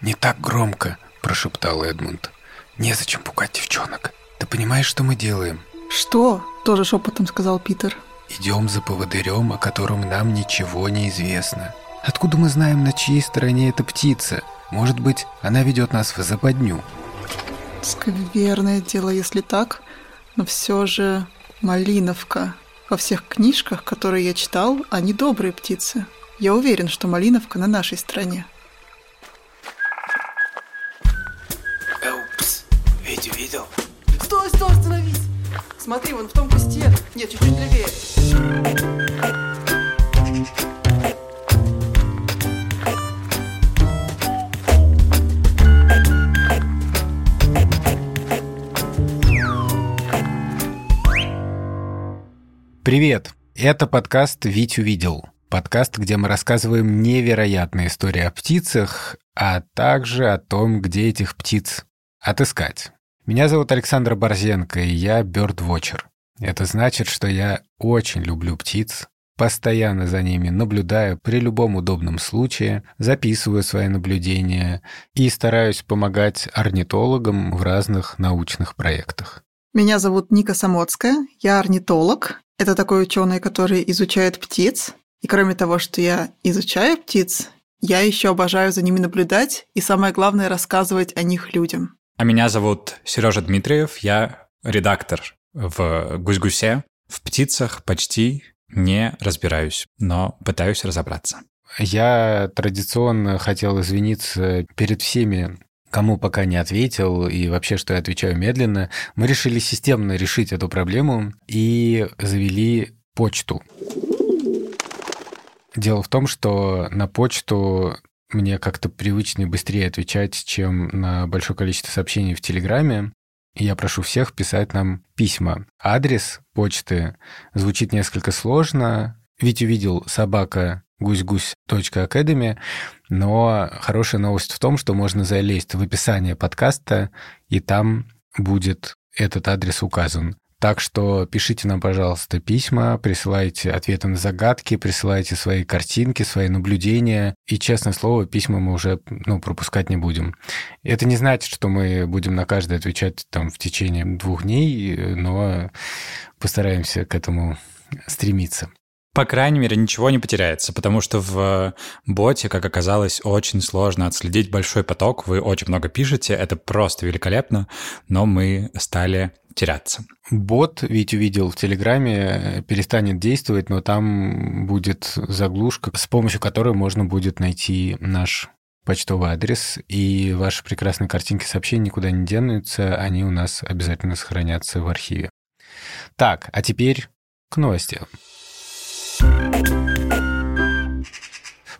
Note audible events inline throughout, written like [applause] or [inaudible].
«Не так громко», – прошептал Эдмунд. «Незачем пугать девчонок. Ты понимаешь, что мы делаем?» «Что?» – тоже шепотом сказал Питер. «Идем за поводырем, о котором нам ничего не известно. Откуда мы знаем, на чьей стороне эта птица? Может быть, она ведет нас в западню?» Скверное дело, если так, но все же Малиновка. Во всех книжках, которые я читал, они добрые птицы. Я уверен, что Малиновка на нашей стороне. Смотри, вон в том кусте. Нет, чуть-чуть левее. Привет! Это подкаст «Вить увидел». Подкаст, где мы рассказываем невероятные истории о птицах, а также о том, где этих птиц отыскать. Меня зовут Александр Борзенко, и я бёрдвотчер. Это значит, что я очень люблю птиц, постоянно за ними наблюдаю при любом удобном случае, записываю свои наблюдения и стараюсь помогать орнитологам в разных научных проектах. Меня зовут Ника Самоцкая, я орнитолог. Это такой ученый, который изучает птиц. И кроме того, что я изучаю птиц, я еще обожаю за ними наблюдать и, самое главное, рассказывать о них людям. А меня зовут Сережа Дмитриев, я редактор в «Гусь-гусе». В птицах почти не разбираюсь, но пытаюсь разобраться. Я традиционно хотел извиниться перед всеми, кому пока не ответил, и вообще, что я отвечаю медленно. Мы решили системно решить эту проблему и завели почту. Дело в том, что на почту мне как-то привычнее быстрее отвечать, чем на большое количество сообщений в Телеграме. Я прошу всех писать нам письма. Адрес почты звучит несколько сложно. Ведь увидел собака гусь-гусь.academy, но хорошая новость в том, что можно залезть в описание подкаста, и там будет этот адрес указан. Так что пишите нам, пожалуйста, письма, присылайте ответы на загадки, присылайте свои картинки, свои наблюдения. И, честное слово, письма мы уже ну, пропускать не будем. Это не значит, что мы будем на каждое отвечать там, в течение двух дней, но постараемся к этому стремиться. По крайней мере, ничего не потеряется, потому что в боте, как оказалось, очень сложно отследить большой поток. Вы очень много пишете, это просто великолепно, но мы стали теряться. Бот, ведь увидел в Телеграме, перестанет действовать, но там будет заглушка, с помощью которой можно будет найти наш почтовый адрес, и ваши прекрасные картинки сообщений никуда не денутся, они у нас обязательно сохранятся в архиве. Так, а теперь к новостям. В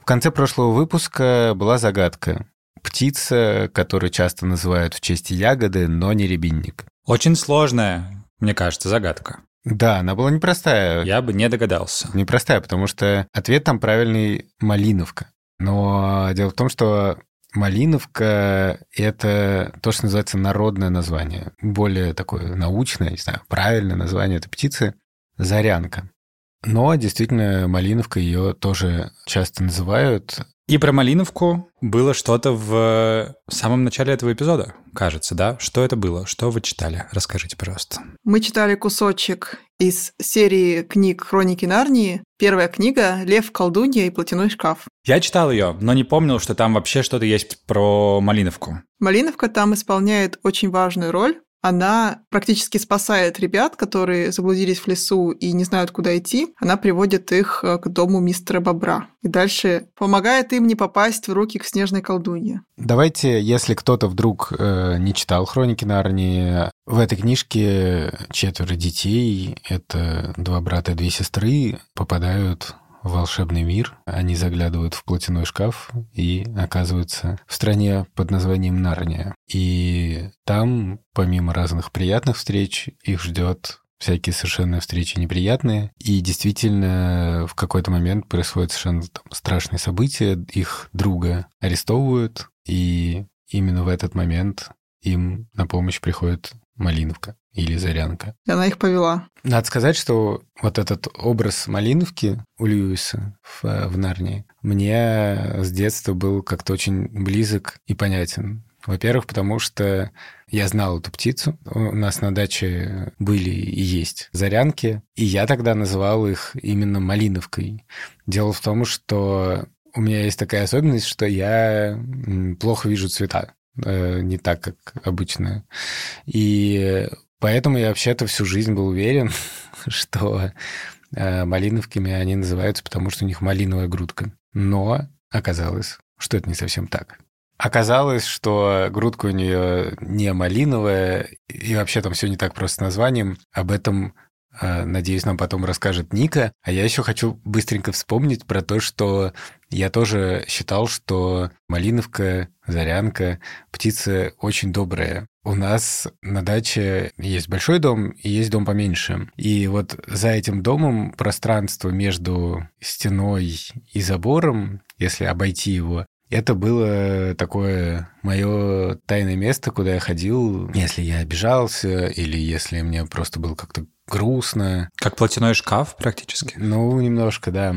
конце прошлого выпуска была загадка. Птица, которую часто называют в честь ягоды, но не рябинник. Очень сложная, мне кажется, загадка. Да, она была непростая. Я бы не догадался. Непростая, потому что ответ там правильный – малиновка. Но дело в том, что Малиновка – это то, что называется народное название. Более такое научное, не знаю, правильное название этой птицы – зарянка. Но действительно, Малиновка ее тоже часто называют. И про Малиновку было что-то в самом начале этого эпизода, кажется, да? Что это было? Что вы читали? Расскажите, пожалуйста. Мы читали кусочек из серии книг «Хроники Нарнии». Первая книга «Лев, колдунья и платяной шкаф». Я читал ее, но не помнил, что там вообще что-то есть про Малиновку. Малиновка там исполняет очень важную роль она практически спасает ребят, которые заблудились в лесу и не знают, куда идти. Она приводит их э, к дому мистера Бобра. И дальше помогает им не попасть в руки к снежной колдунье. Давайте, если кто-то вдруг э, не читал «Хроники Нарнии», в этой книжке четверо детей, это два брата и две сестры, попадают волшебный мир. Они заглядывают в платяной шкаф и оказываются в стране под названием Нарния. И там, помимо разных приятных встреч, их ждет всякие совершенно встречи неприятные. И действительно, в какой-то момент происходит совершенно там, страшные события. Их друга арестовывают, и именно в этот момент им на помощь приходит Малиновка. Или зарянка. Она их повела. Надо сказать, что вот этот образ Малиновки у Льюиса в, в Нарнии мне с детства был как-то очень близок и понятен. Во-первых, потому что я знал эту птицу. У нас на даче были и есть зарянки, и я тогда называл их именно малиновкой. Дело в том, что у меня есть такая особенность, что я плохо вижу цвета э, не так, как обычно. И поэтому я вообще-то всю жизнь был уверен, [laughs] что э, малиновками они называются, потому что у них малиновая грудка. Но оказалось, что это не совсем так. Оказалось, что грудка у нее не малиновая, и вообще там все не так просто с названием. Об этом, надеюсь, нам потом расскажет Ника. А я еще хочу быстренько вспомнить про то, что я тоже считал, что малиновка, зарянка, птица очень добрая. У нас на даче есть большой дом и есть дом поменьше. И вот за этим домом пространство между стеной и забором, если обойти его, это было такое мое тайное место, куда я ходил, если я обижался или если мне просто было как-то грустно. Как платяной шкаф практически? Ну, немножко, да.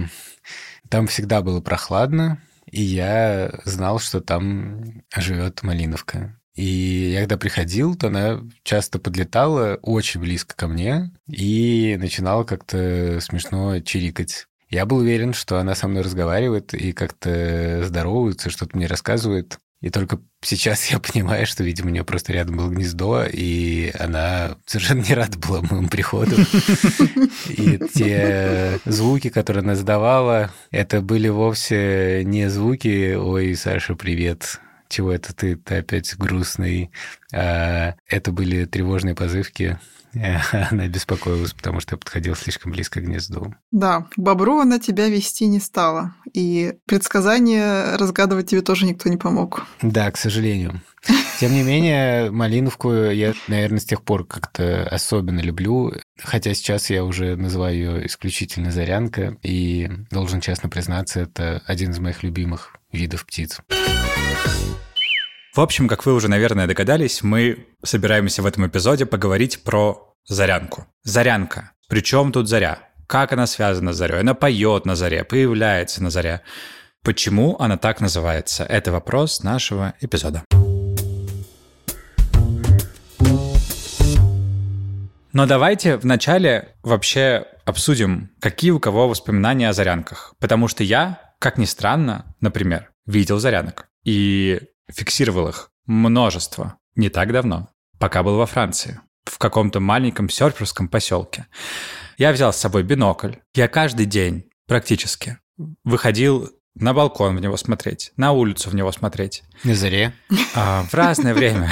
Там всегда было прохладно, и я знал, что там живет Малиновка. И я когда приходил, то она часто подлетала очень близко ко мне и начинала как-то смешно чирикать. Я был уверен, что она со мной разговаривает и как-то здоровается, что-то мне рассказывает. И только сейчас я понимаю, что, видимо, у нее просто рядом было гнездо, и она совершенно не рада была моему приходу. [laughs] И те звуки, которые она задавала, это были вовсе не звуки «Ой, Саша, привет», чего это ты, ты опять грустный. А это были тревожные позывки [laughs] Она беспокоилась, потому что я подходил слишком близко к гнезду. Да, к бобру она тебя вести не стала. И предсказания разгадывать тебе тоже никто не помог. Да, к сожалению. Тем не менее, малиновку я, наверное, с тех пор как-то особенно люблю, хотя сейчас я уже называю ее исключительно зарянка, и должен честно признаться, это один из моих любимых видов птиц. В общем, как вы уже, наверное, догадались, мы собираемся в этом эпизоде поговорить про зарянку. Зарянка. Причем тут заря? Как она связана с зарей? Она поет на заре, появляется на заре. Почему она так называется? Это вопрос нашего эпизода. Но давайте вначале вообще обсудим, какие у кого воспоминания о зарянках. Потому что я, как ни странно, например, видел зарянок. И фиксировал их множество не так давно, пока был во Франции, в каком-то маленьком серферском поселке. Я взял с собой бинокль. Я каждый день практически выходил на балкон в него смотреть, на улицу в него смотреть. На заре? А, в разное время.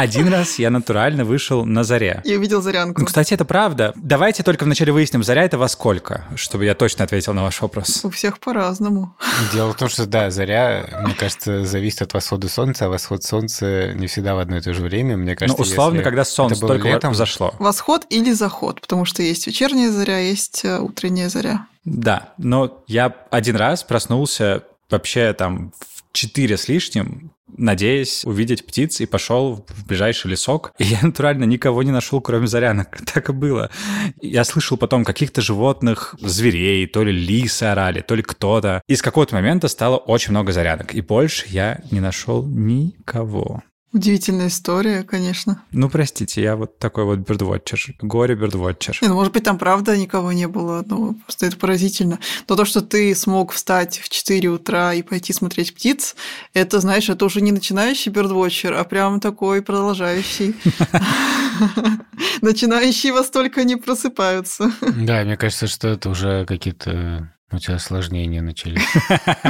Один раз я натурально вышел на заре. И увидел зарянку. Ну, кстати, это правда. Давайте только вначале выясним, заря это во сколько, чтобы я точно ответил на ваш вопрос. У всех по-разному. Дело в том, что да, заря, мне кажется, зависит от восхода солнца, а восход солнца не всегда в одно и то же время. Мне кажется, ну, условно, когда солнце только летом, взошло. Восход или заход, потому что есть вечерняя заря, есть э, утренняя заря. Да, но я один раз проснулся вообще там в 4 с лишним, надеясь увидеть птиц, и пошел в ближайший лесок. И я натурально никого не нашел, кроме зарянок. [laughs] Так и было. Я слышал потом каких-то животных, зверей, то ли лисы орали, то ли кто-то. И с какого-то момента стало очень много зарянок. И больше я не нашел никого. Удивительная история, конечно. Ну, простите, я вот такой вот бердвотчер. Горе бердвотчер. Не, ну, может быть, там правда никого не было, ну, просто это поразительно. Но то, что ты смог встать в 4 утра и пойти смотреть птиц, это, знаешь, это уже не начинающий бердвотчер, а прям такой продолжающий. Начинающие во столько не просыпаются. Да, мне кажется, что это уже какие-то у тебя осложнения начались.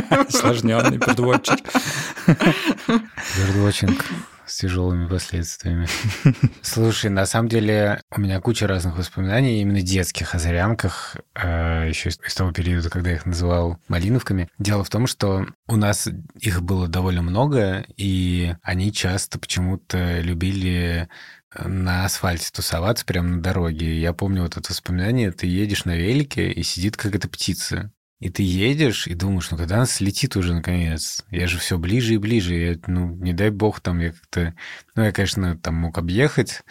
Осложненный бердвотчер. Бердвотчинг с тяжелыми последствиями. [laughs] Слушай, на самом деле у меня куча разных воспоминаний, именно детских, о зарянках, э, еще из того периода, когда я их называл малиновками. Дело в том, что у нас их было довольно много, и они часто почему-то любили на асфальте тусоваться прямо на дороге. Я помню вот это воспоминание, ты едешь на велике, и сидит какая-то птица И ты едешь и думаешь, ну когда она слетит уже наконец? Я же все ближе и ближе. Я, ну, не дай бог, там я как-то... Ну, я, конечно, там мог объехать.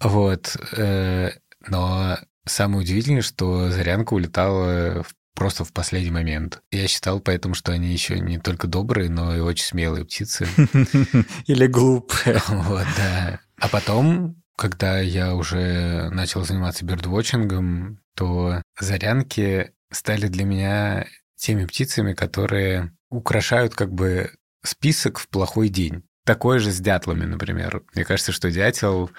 Вот. Э, но самое удивительное, что Зарянка улетала просто в последний момент. Я считал поэтому, что они еще не только добрые, но и очень смелые птицы. [laughs] Или глупые. Вот, да. А потом, когда я уже начал заниматься бердвотчингом, то зарянки стали для меня теми птицами, которые украшают как бы список в плохой день. Такое же с дятлами, например. Мне кажется, что дятел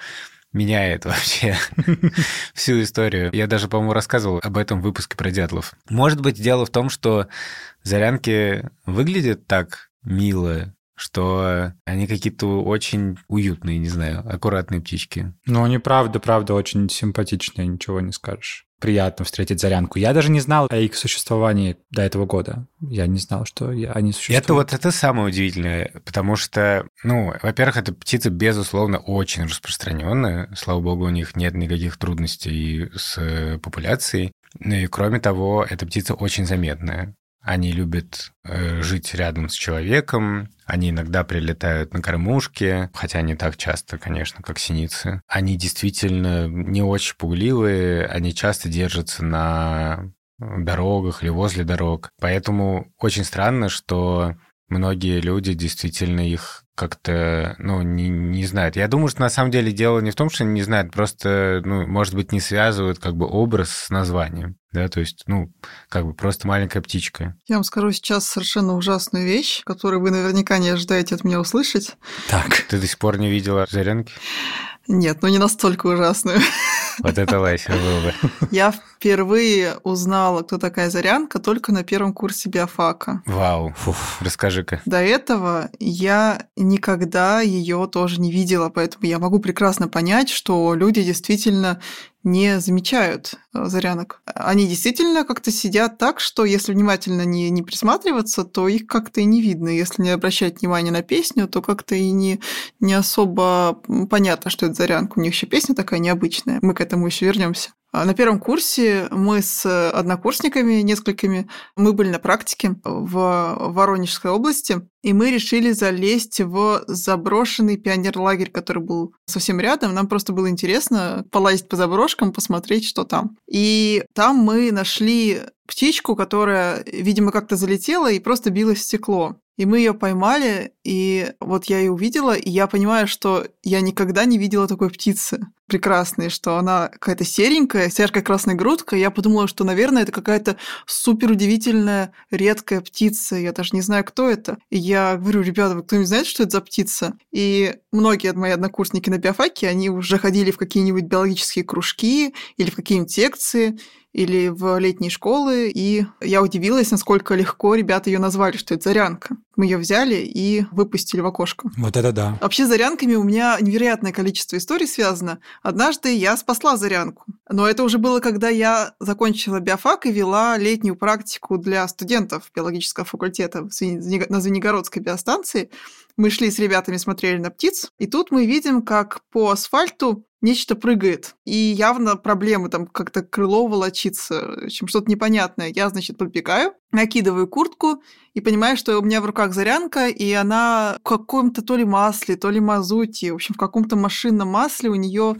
меняет [laughs] вообще [laughs] всю историю. Я даже, по-моему, рассказывал об этом в выпуске про дятлов. Может быть, дело в том, что зарянки выглядят так мило, что они какие-то очень уютные, не знаю, аккуратные птички. Ну, они правда, правда очень симпатичные, ничего не скажешь. Приятно встретить зарянку. Я даже не знал о их существовании до этого года. Я не знал, что они существуют. Это вот это самое удивительное, потому что, ну, во-первых, эта птица, безусловно, очень распространенная. Слава богу, у них нет никаких трудностей с популяцией. Ну и кроме того, эта птица очень заметная. Они любят э, жить рядом с человеком, они иногда прилетают на кормушке, хотя не так часто, конечно, как синицы. Они действительно не очень пугливые, они часто держатся на дорогах или возле дорог. Поэтому очень странно, что многие люди действительно их как-то, ну, не, не знают. Я думаю, что на самом деле дело не в том, что они не знают, просто, ну, может быть, не связывают как бы образ с названием, да, то есть, ну, как бы просто маленькая птичка. Я вам скажу сейчас совершенно ужасную вещь, которую вы наверняка не ожидаете от меня услышать. Так. Ты до сих пор не видела зарянки? Нет, ну не настолько ужасную. Вот это лайфер был бы. Я впервые узнала, кто такая Зарянка, только на первом курсе биофака. Вау, расскажи-ка. До этого я никогда ее тоже не видела, поэтому я могу прекрасно понять, что люди действительно не замечают э, зарянок. Они действительно как-то сидят так, что если внимательно не, не присматриваться, то их как-то и не видно. Если не обращать внимания на песню, то как-то и не, не особо понятно, что это зарянка. У них еще песня такая необычная. Мы к этому еще вернемся. А на первом курсе мы с однокурсниками несколькими, мы были на практике в Воронежской области, и мы решили залезть в заброшенный пионерлагерь, который был совсем рядом. Нам просто было интересно полазить по заброшкам, посмотреть, что там. И там мы нашли птичку, которая, видимо, как-то залетела и просто билась стекло. И мы ее поймали, и вот я ее увидела, и я понимаю, что я никогда не видела такой птицы прекрасной, что она какая-то серенькая, с яркой красной грудкой. Я подумала, что, наверное, это какая-то супер удивительная, редкая птица. Я даже не знаю, кто это. И я говорю, ребята, вы кто-нибудь знает, что это за птица? И многие мои однокурсники на биофаке, они уже ходили в какие-нибудь биологические кружки или в какие-нибудь секции, или в летние школы, и я удивилась, насколько легко ребята ее назвали, что это зарянка. Мы ее взяли и выпустили в окошко. Вот это да. Вообще с зарянками у меня невероятное количество историй связано. Однажды я спасла зарянку. Но это уже было, когда я закончила биофак и вела летнюю практику для студентов биологического факультета на Звенигородской биостанции. Мы шли с ребятами, смотрели на птиц, и тут мы видим, как по асфальту нечто прыгает. И явно проблемы, там как-то крыло волочится, общем, что-то непонятное. Я, значит, подбегаю, накидываю куртку и понимаю, что у меня в руках зарянка, и она в каком-то то ли масле, то ли мазуте, в общем, в каком-то машинном масле у нее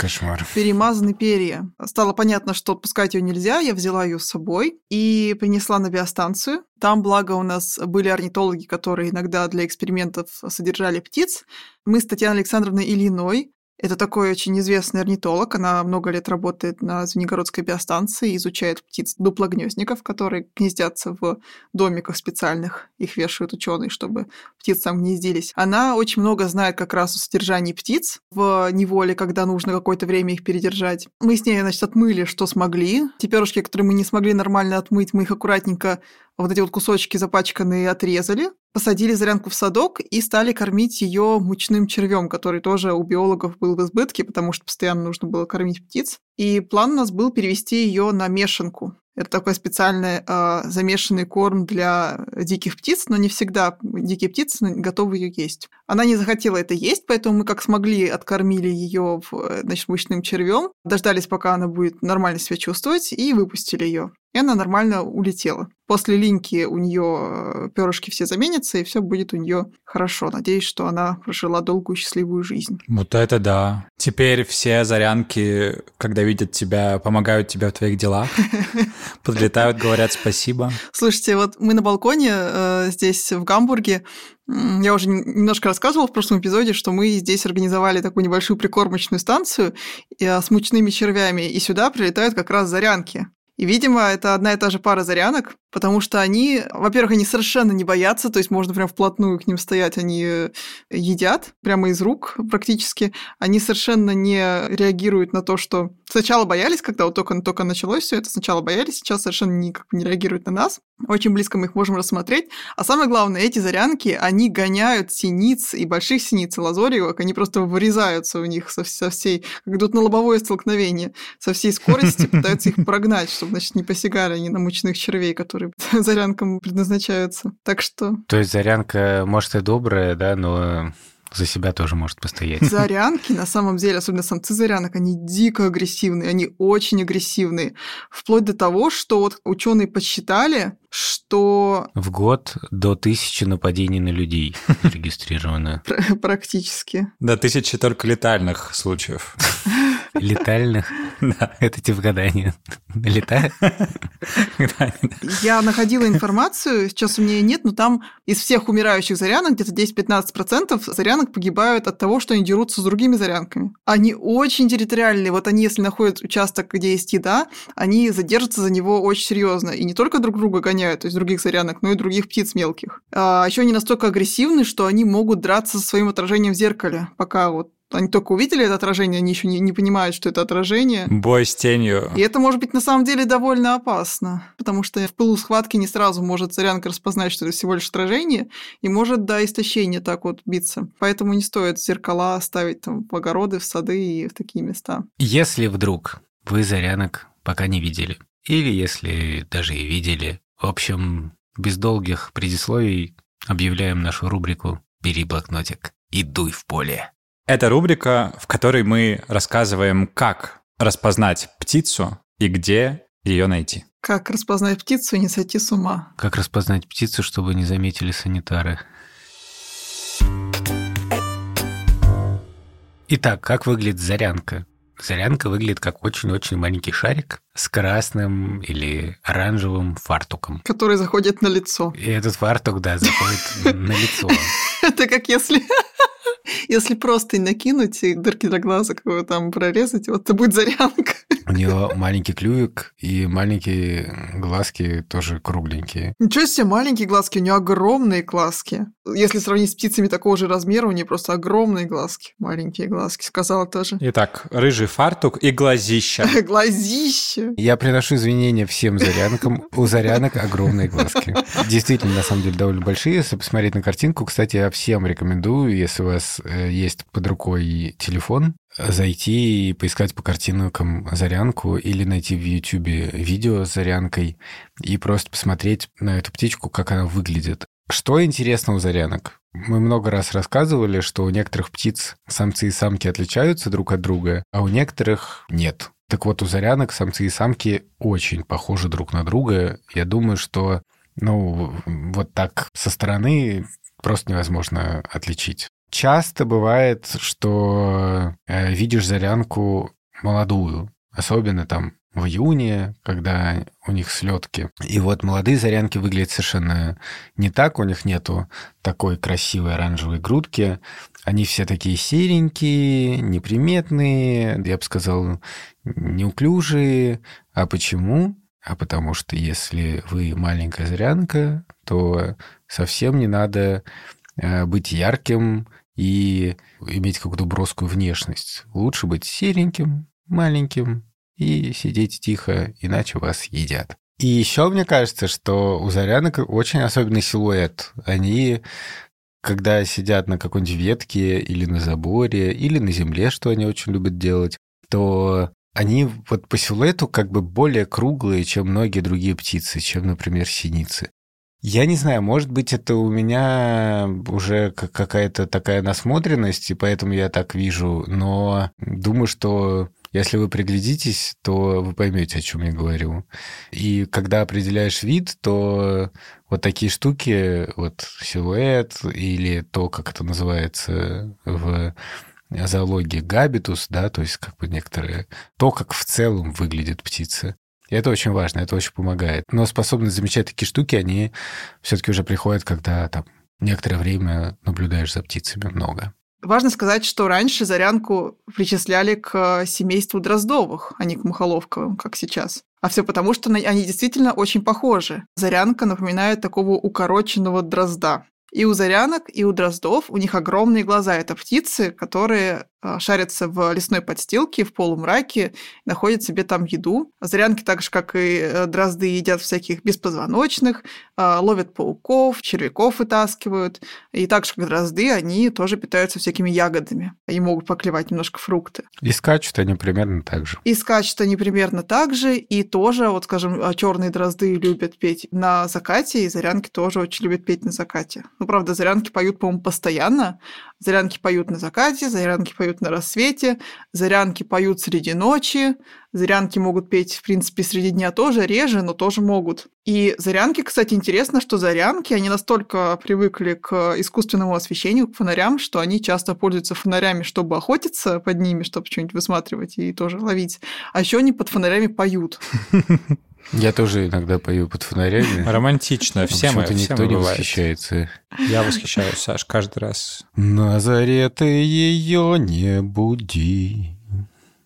перемазаны перья. Стало понятно, что отпускать ее нельзя, я взяла ее с собой и принесла на биостанцию. Там, благо, у нас были орнитологи, которые иногда для экспериментов содержали птиц. Мы с Татьяной Александровной Ильиной это такой очень известный орнитолог. Она много лет работает на Звенигородской биостанции, изучает птиц дуплогнездников, которые гнездятся в домиках специальных. Их вешают ученые, чтобы птицы там гнездились. Она очень много знает как раз о содержании птиц в неволе, когда нужно какое-то время их передержать. Мы с ней, значит, отмыли, что смогли. Те перышки, которые мы не смогли нормально отмыть, мы их аккуратненько вот эти вот кусочки запачканные отрезали, посадили зарянку в садок и стали кормить ее мучным червем, который тоже у биологов был в избытке, потому что постоянно нужно было кормить птиц. И план у нас был перевести ее на мешанку. Это такой специальный э, замешанный корм для диких птиц, но не всегда дикие птицы готовы ее есть. Она не захотела это есть, поэтому мы как смогли откормили ее значит, мучным червем, дождались, пока она будет нормально себя чувствовать, и выпустили ее. и она нормально улетела. После линьки у нее э, перышки все заменятся, и все будет у нее хорошо. Надеюсь, что она прожила долгую счастливую жизнь. Вот это да. Теперь все зарянки, когда видят тебя, помогают тебе в твоих делах, [laughs] подлетают, говорят спасибо. Слушайте, вот мы на балконе э, здесь в Гамбурге я уже немножко рассказывала в прошлом эпизоде, что мы здесь организовали такую небольшую прикормочную станцию э, с мучными червями, и сюда прилетают как раз зарянки. И, видимо, это одна и та же пара зарянок, потому что они, во-первых, они совершенно не боятся, то есть можно прям вплотную к ним стоять, они едят прямо из рук практически. Они совершенно не реагируют на то, что сначала боялись, когда вот только, только началось все это, сначала боялись, сейчас совершенно никак не реагируют на нас. Очень близко мы их можем рассмотреть. А самое главное, эти зарянки, они гоняют синиц и больших синиц и лазоревок, они просто вырезаются у них со, со всей, как идут на лобовое столкновение, со всей скорости пытаются их [laughs] прогнать, чтобы, значит, не посягали они на мучных червей, которые [laughs] зарянкам предназначаются. Так что... То есть зарянка, может, и добрая, да, но за себя тоже может постоять. [laughs] Зарянки, на самом деле, особенно самцы зарянок, они дико агрессивные, они очень агрессивные. Вплоть до того, что вот ученые подсчитали, что... В год до тысячи нападений на людей зарегистрировано. [laughs] Практически. До тысячи только летальных случаев. Летальных? Да. Это типа гадание. Летает? Я находила информацию, сейчас у меня нет, но там из всех умирающих зарянок где-то 10-15% зарянок погибают от того, что они дерутся с другими зарянками. Они очень территориальные. Вот они, если находят участок, где есть еда, они задержатся за него очень серьезно. И не только друг друга гоняют, то есть других зарянок, но и других птиц мелких. А еще они настолько агрессивны, что они могут драться со своим отражением в зеркале, пока вот они только увидели это отражение, они еще не, не понимают, что это отражение. Бой с тенью. И это может быть на самом деле довольно опасно, потому что в пылу схватки не сразу может царянка распознать, что это всего лишь отражение, и может до истощения так вот биться. Поэтому не стоит зеркала ставить там в огороды, в сады и в такие места. Если вдруг вы зарянок пока не видели, или если даже и видели, в общем, без долгих предисловий объявляем нашу рубрику «Бери блокнотик и дуй в поле». Это рубрика, в которой мы рассказываем, как распознать птицу и где ее найти. Как распознать птицу и не сойти с ума. Как распознать птицу, чтобы не заметили санитары. Итак, как выглядит зарянка? Зарянка выглядит как очень-очень маленький шарик с красным или оранжевым фартуком. Который заходит на лицо. И этот фартук, да, заходит на лицо. [laughs] Это как если [laughs] если просто накинуть и дырки для глазок его там прорезать, вот это будет зарянка. [laughs] У нее маленький клювик и маленькие глазки тоже кругленькие. Ничего себе, маленькие глазки, у нее огромные глазки. Если сравнить с птицами такого же размера, у нее просто огромные глазки, маленькие глазки, сказала тоже. Итак, рыжий фартук и глазища. Глазища. Я приношу извинения всем зарянкам. У зарянок огромные глазки. Действительно, на самом деле, довольно большие. Если посмотреть на картинку, кстати, я всем рекомендую, если у вас э, есть под рукой телефон, зайти и поискать по картинкам зарянку или найти в Ютубе видео с зарянкой и просто посмотреть на эту птичку, как она выглядит. Что интересно у зарянок? Мы много раз рассказывали, что у некоторых птиц самцы и самки отличаются друг от друга, а у некоторых нет. Так вот, у зарянок самцы и самки очень похожи друг на друга. Я думаю, что ну, вот так со стороны просто невозможно отличить. Часто бывает, что э, видишь зарянку молодую, особенно там в июне, когда у них слетки. И вот молодые зарянки выглядят совершенно не так, у них нету такой красивой оранжевой грудки. Они все такие серенькие, неприметные, я бы сказал, неуклюжие. А почему? А потому что если вы маленькая зарянка, то совсем не надо э, быть ярким, и иметь какую-то броскую внешность. Лучше быть сереньким, маленьким и сидеть тихо, иначе вас едят. И еще мне кажется, что у зарянок очень особенный силуэт. Они, когда сидят на какой-нибудь ветке или на заборе, или на земле, что они очень любят делать, то они вот по силуэту как бы более круглые, чем многие другие птицы, чем, например, синицы. Я не знаю, может быть, это у меня уже какая-то такая насмотренность, и поэтому я так вижу, но думаю, что Если вы приглядитесь, то вы поймете, о чем я говорю. И когда определяешь вид, то вот такие штуки, вот силуэт или то, как это называется в зоологии габитус, да, то есть как бы некоторые... То, как в целом выглядит птица. И это очень важно, это очень помогает. Но способность замечать такие штуки, они все-таки уже приходят, когда там некоторое время наблюдаешь за птицами много. Важно сказать, что раньше Зарянку причисляли к семейству Дроздовых, а не к Мухоловковым, как сейчас. А все потому, что они действительно очень похожи. Зарянка напоминает такого укороченного дрозда. И у зарянок, и у дроздов у них огромные глаза. Это птицы, которые шарятся в лесной подстилке, в полумраке, находят себе там еду. Зарянки, так же, как и э, дрозды, едят всяких беспозвоночных, а, ловят пауков, червяков вытаскивают. И так же, как дрозды, они тоже питаются всякими ягодами. Они могут поклевать немножко фрукты. И скачут они примерно так же. И скачут они примерно так же. И тоже, вот скажем, а, черные дрозды любят петь на закате, и зарянки тоже очень любят петь на закате. Ну, правда, зарянки поют, по-моему, постоянно. Зарянки поют на закате, зарянки поют поют на рассвете, зарянки поют среди ночи, зарянки могут петь, в принципе, среди дня тоже, реже, но тоже могут. И зарянки, кстати, интересно, что зарянки, они настолько привыкли к искусственному освещению, к фонарям, что они часто пользуются фонарями, чтобы охотиться под ними, чтобы что-нибудь высматривать и тоже ловить. А еще они под фонарями поют. [laughs] Я тоже иногда пою под фонарями. Романтично. Все мы, никто не восхищается. Я восхищаюсь, Саш, каждый раз. На заре ты ее не буди.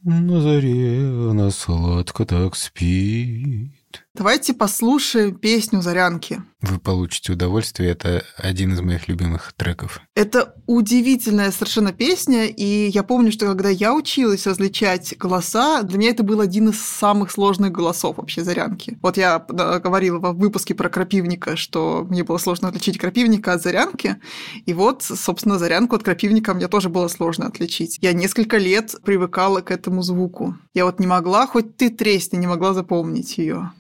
На заре она сладко так спит. Давайте послушаем песню «Зарянки». Вы получите удовольствие. Это один из моих любимых треков. Это удивительная совершенно песня, и я помню, что когда я училась различать голоса, для меня это был один из самых сложных голосов вообще «Зарянки». Вот я говорила в выпуске про крапивника, что мне было сложно отличить крапивника от «Зарянки», и вот, собственно, «Зарянку» от крапивника мне тоже было сложно отличить. Я несколько лет привыкала к этому звуку. Я вот не могла, хоть ты тресни, не могла запомнить ее.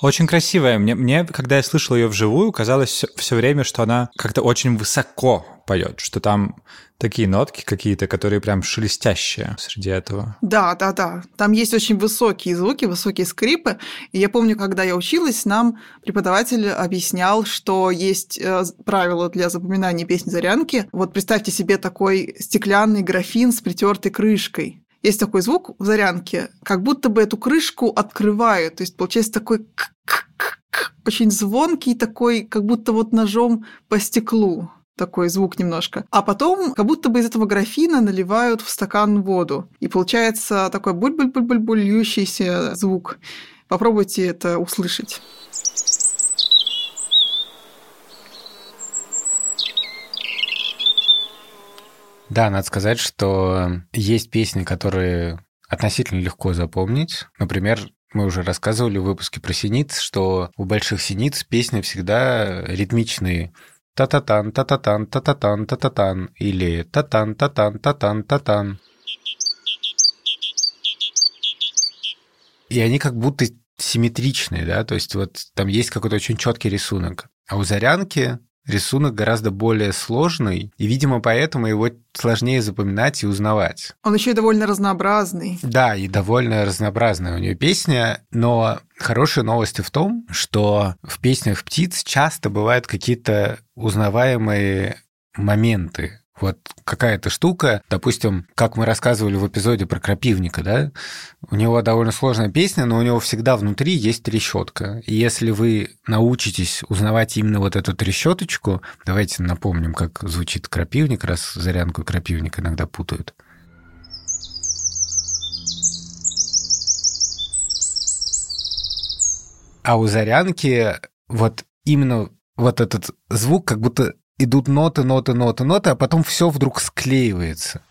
Очень красивая. Мне, мне, когда я слышал ее вживую, казалось все время, что она как-то очень высоко поет, что там такие нотки какие-то, которые прям шелестящие среди этого. Да, да, да. Там есть очень высокие звуки, высокие скрипы. И я помню, когда я училась, нам преподаватель объяснял, что есть э, правила для запоминания песни Зарянки. Вот представьте себе такой стеклянный графин с притертой крышкой есть такой звук в зарянке, как будто бы эту крышку открывают. То есть получается такой очень звонкий такой, как будто вот ножом по стеклу такой звук немножко. А потом как будто бы из этого графина наливают в стакан воду. И получается такой буль-буль-буль-буль льющийся звук. Попробуйте это услышать. Да, надо сказать, что есть песни, которые относительно легко запомнить. Например, мы уже рассказывали в выпуске про синиц, что у больших синиц песни всегда ритмичные. Та-та-тан, та-та-тан, та-та-тан, та-та-тан. Или та-тан, та-тан, та-тан, та-тан. И они как будто симметричные, да, то есть вот там есть какой-то очень четкий рисунок. А у зарянки рисунок гораздо более сложный, и, видимо, поэтому его сложнее запоминать и узнавать. Он еще и довольно разнообразный. Да, и довольно разнообразная у нее песня, но хорошие новости в том, что в песнях птиц часто бывают какие-то узнаваемые моменты, вот какая-то штука, допустим, как мы рассказывали в эпизоде про крапивника, да, у него довольно сложная песня, но у него всегда внутри есть трещотка. И если вы научитесь узнавать именно вот эту трещоточку, давайте напомним, как звучит крапивник, раз зарянку и крапивник иногда путают. А у зарянки вот именно вот этот звук как будто идут ноты, ноты, ноты, ноты, а потом все вдруг склеивается.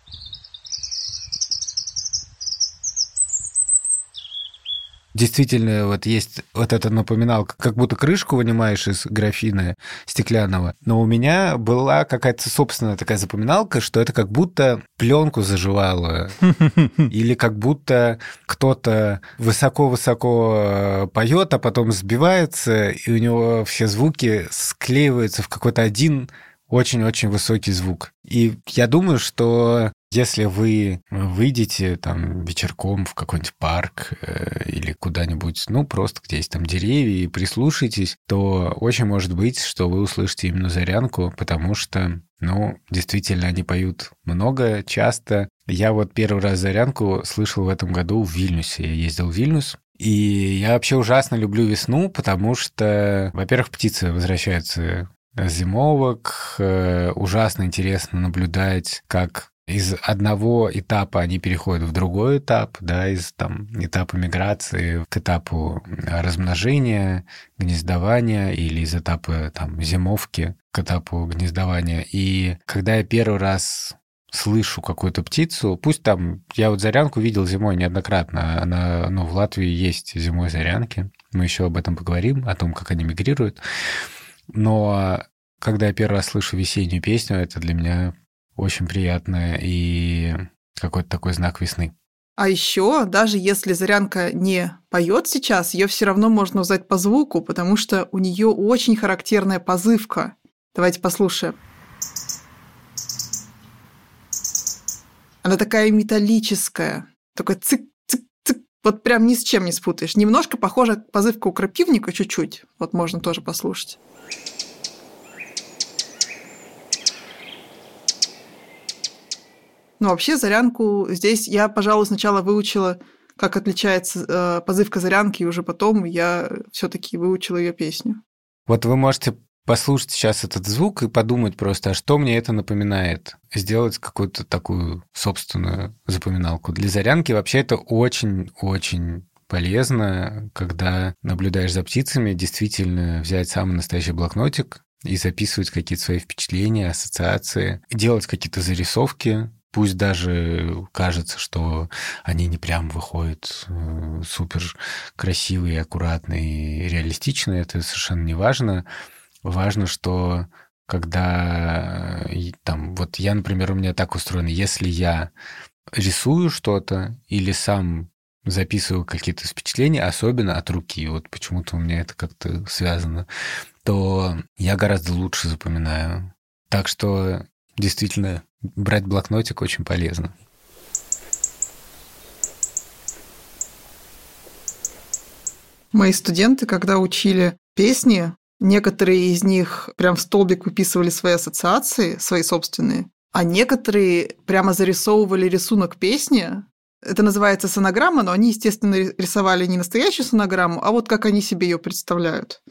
Действительно, вот есть вот это напоминалка, как будто крышку вынимаешь из графина стеклянного. Но у меня была какая-то собственная такая запоминалка, что это как будто пленку заживало. [laughs] Или как будто кто-то высоко-высоко э, поет, а потом сбивается, и у него все звуки склеиваются в какой-то один очень-очень высокий звук. И я думаю, что если вы выйдете там вечерком в какой-нибудь парк э, или куда-нибудь, ну, просто где есть там деревья, и прислушаетесь, то очень может быть, что вы услышите именно зарянку, потому что, ну, действительно, они поют много, часто. Я вот первый раз зарянку слышал в этом году в Вильнюсе. Я ездил в Вильнюс, и я вообще ужасно люблю весну, потому что, во-первых, птицы возвращаются зимовок. Э, ужасно интересно наблюдать, как из одного этапа они переходят в другой этап, да, из там этапа миграции к этапу размножения, гнездования или из этапа там зимовки к этапу гнездования. И когда я первый раз слышу какую-то птицу, пусть там, я вот зарянку видел зимой неоднократно, она, ну, в Латвии есть зимой зарянки, мы еще об этом поговорим, о том, как они мигрируют, но когда я первый раз слышу весеннюю песню, это для меня очень приятно и какой-то такой знак весны. А еще, даже если Зарянка не поет сейчас, ее все равно можно узнать по звуку, потому что у нее очень характерная позывка. Давайте послушаем. Она такая металлическая, такой цик цик цик вот прям ни с чем не спутаешь. Немножко похожа позывка у крапивника чуть-чуть. Вот можно тоже послушать. Но вообще зарянку здесь я, пожалуй, сначала выучила, как отличается э, позывка зарянки, и уже потом я все-таки выучила ее песню. Вот вы можете послушать сейчас этот звук и подумать просто, а что мне это напоминает? Сделать какую-то такую собственную запоминалку. Для зарянки вообще это очень-очень полезно, когда наблюдаешь за птицами, действительно взять самый настоящий блокнотик и записывать какие-то свои впечатления, ассоциации, делать какие-то зарисовки, Пусть даже кажется, что они не прям выходят э, супер красивые, аккуратные реалистичные, это совершенно не важно. Важно, что когда там, вот я, например, у меня так устроено, если я рисую что-то или сам записываю какие-то впечатления, особенно от руки, вот почему-то у меня это как-то связано, то я гораздо лучше запоминаю. Так что действительно брать блокнотик очень полезно. Мои студенты, когда учили песни, некоторые из них прям в столбик выписывали свои ассоциации, свои собственные, а некоторые прямо зарисовывали рисунок песни, это называется сонограмма, но они, естественно, рисовали не настоящую сонограмму, а вот как они себе ее представляют.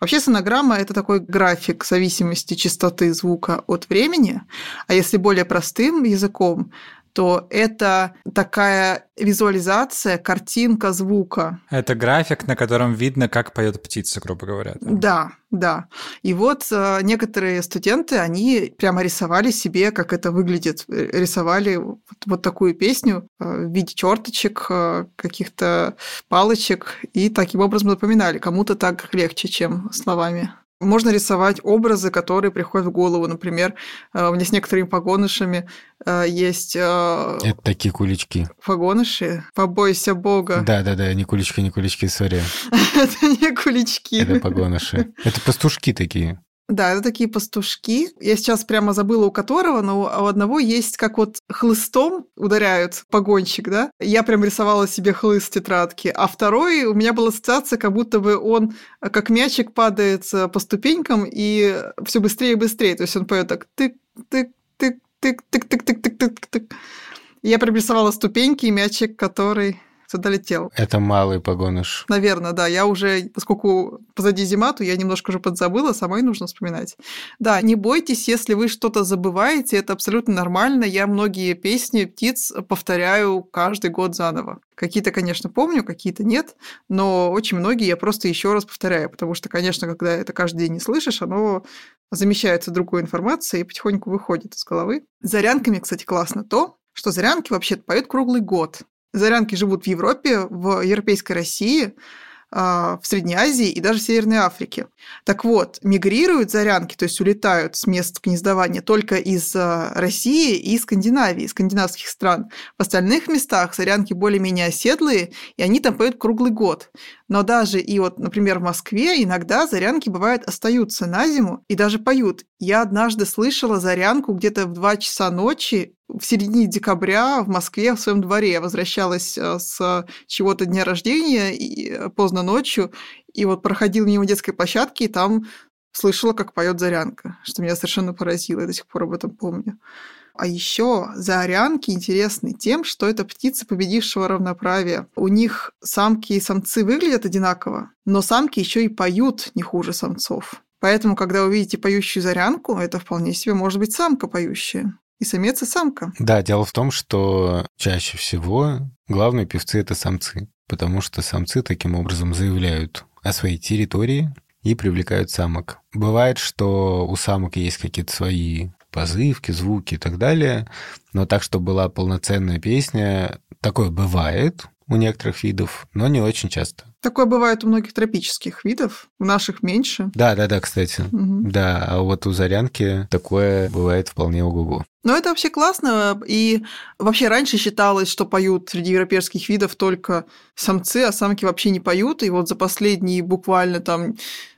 Вообще сонограмма – это такой график зависимости частоты звука от времени, а если более простым языком, то это такая визуализация, картинка звука. Это график, на котором видно, как поет птица, грубо говоря. Да, да. да. И вот э, некоторые студенты, они прямо рисовали себе, как это выглядит. Э, рисовали вот, вот такую песню э, в виде черточек, каких-то палочек, и таким образом запоминали. Кому-то так легче, чем словами. Можно рисовать образы, которые приходят в голову. Например, э, у меня с некоторыми погонышами э, есть... Э, Это такие кулички. Погоныши? Побойся Бога. Да-да-да, не кулички, не кулички, сори. [laughs] Это не кулички. Это погоныши. Это пастушки такие. Да, это такие пастушки. Я сейчас прямо забыла у которого, но у одного есть как вот хлыстом ударяют погонщик, да? Я прям рисовала себе хлыст тетрадки. А второй у меня была ассоциация, как будто бы он как мячик падает по ступенькам и все быстрее и быстрее. То есть он поет так тык тык тык тык тык тык тык тык тык тык. Я прям рисовала ступеньки и мячик, который долетел. Это малый погоныш. Наверное, да. Я уже, поскольку позади зима, то я немножко уже подзабыла, самой нужно вспоминать. Да, не бойтесь, если вы что-то забываете, это абсолютно нормально. Я многие песни птиц повторяю каждый год заново. Какие-то, конечно, помню, какие-то нет, но очень многие я просто еще раз повторяю, потому что, конечно, когда это каждый день не слышишь, оно замещается другой информацией и потихоньку выходит из головы. Зарянками, кстати, классно то, что зарянки вообще поют круглый год. Зарянки живут в Европе, в европейской России, а, в Средней Азии и даже в Северной Африке. Так вот, мигрируют зарянки, то есть улетают с мест гнездования только из а, России и Скандинавии, скандинавских стран. В остальных местах зарянки более-менее оседлые, и они там поют круглый год. Но даже и вот, например, в Москве иногда зарянки, бывают, остаются на зиму и даже поют. Я однажды слышала зарянку где-то в 2 часа ночи в середине декабря в Москве в своем дворе. Я возвращалась э, с чего-то дня рождения и э, поздно ночью, и вот проходила мимо детской площадки, и там слышала, как поет Зарянка, что меня совершенно поразило, я до сих пор об этом помню. А еще заорянки интересны тем, что это птицы победившего равноправия. У них самки и самцы выглядят одинаково, но самки еще и поют не хуже самцов. Поэтому, когда вы видите поющую зарянку, это вполне себе может быть самка поющая. И самец, и самка. Да, дело в том, что чаще всего главные певцы — это самцы, потому что самцы таким образом заявляют о своей территории и привлекают самок. Бывает, что у самок есть какие-то свои позывки, звуки и так далее. Но так, чтобы была полноценная песня, такое бывает у некоторых видов, но не очень часто. Такое бывает у многих тропических видов, у наших меньше. Да, да, да, кстати. Угу. Да, а вот у зарянки такое бывает вполне ого-го. Но это вообще классно. И вообще раньше считалось, что поют среди европейских видов только самцы, а самки вообще не поют. И вот за последние буквально там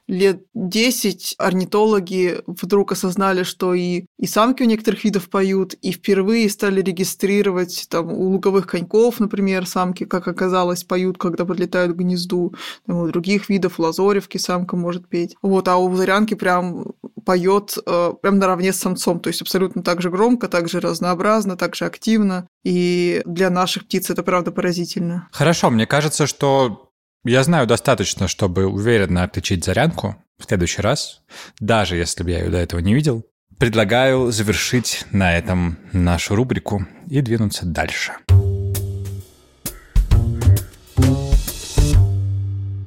лет 10 орнитологи вдруг осознали, что и, и самки у некоторых видов поют, и впервые стали регистрировать там, у луговых коньков, например, самки, как оказалось, поют, когда подлетают к гнезду. Там, у других видов лазоревки самка может петь. Вот, а у зарянки прям поет э, прям наравне с самцом, то есть абсолютно так же громко, так же разнообразно, так же активно. И для наших птиц это правда поразительно. Хорошо, мне кажется, что я знаю достаточно, чтобы уверенно отличить зарянку в следующий раз, даже если бы я ее до этого не видел. Предлагаю завершить на этом нашу рубрику и двинуться дальше.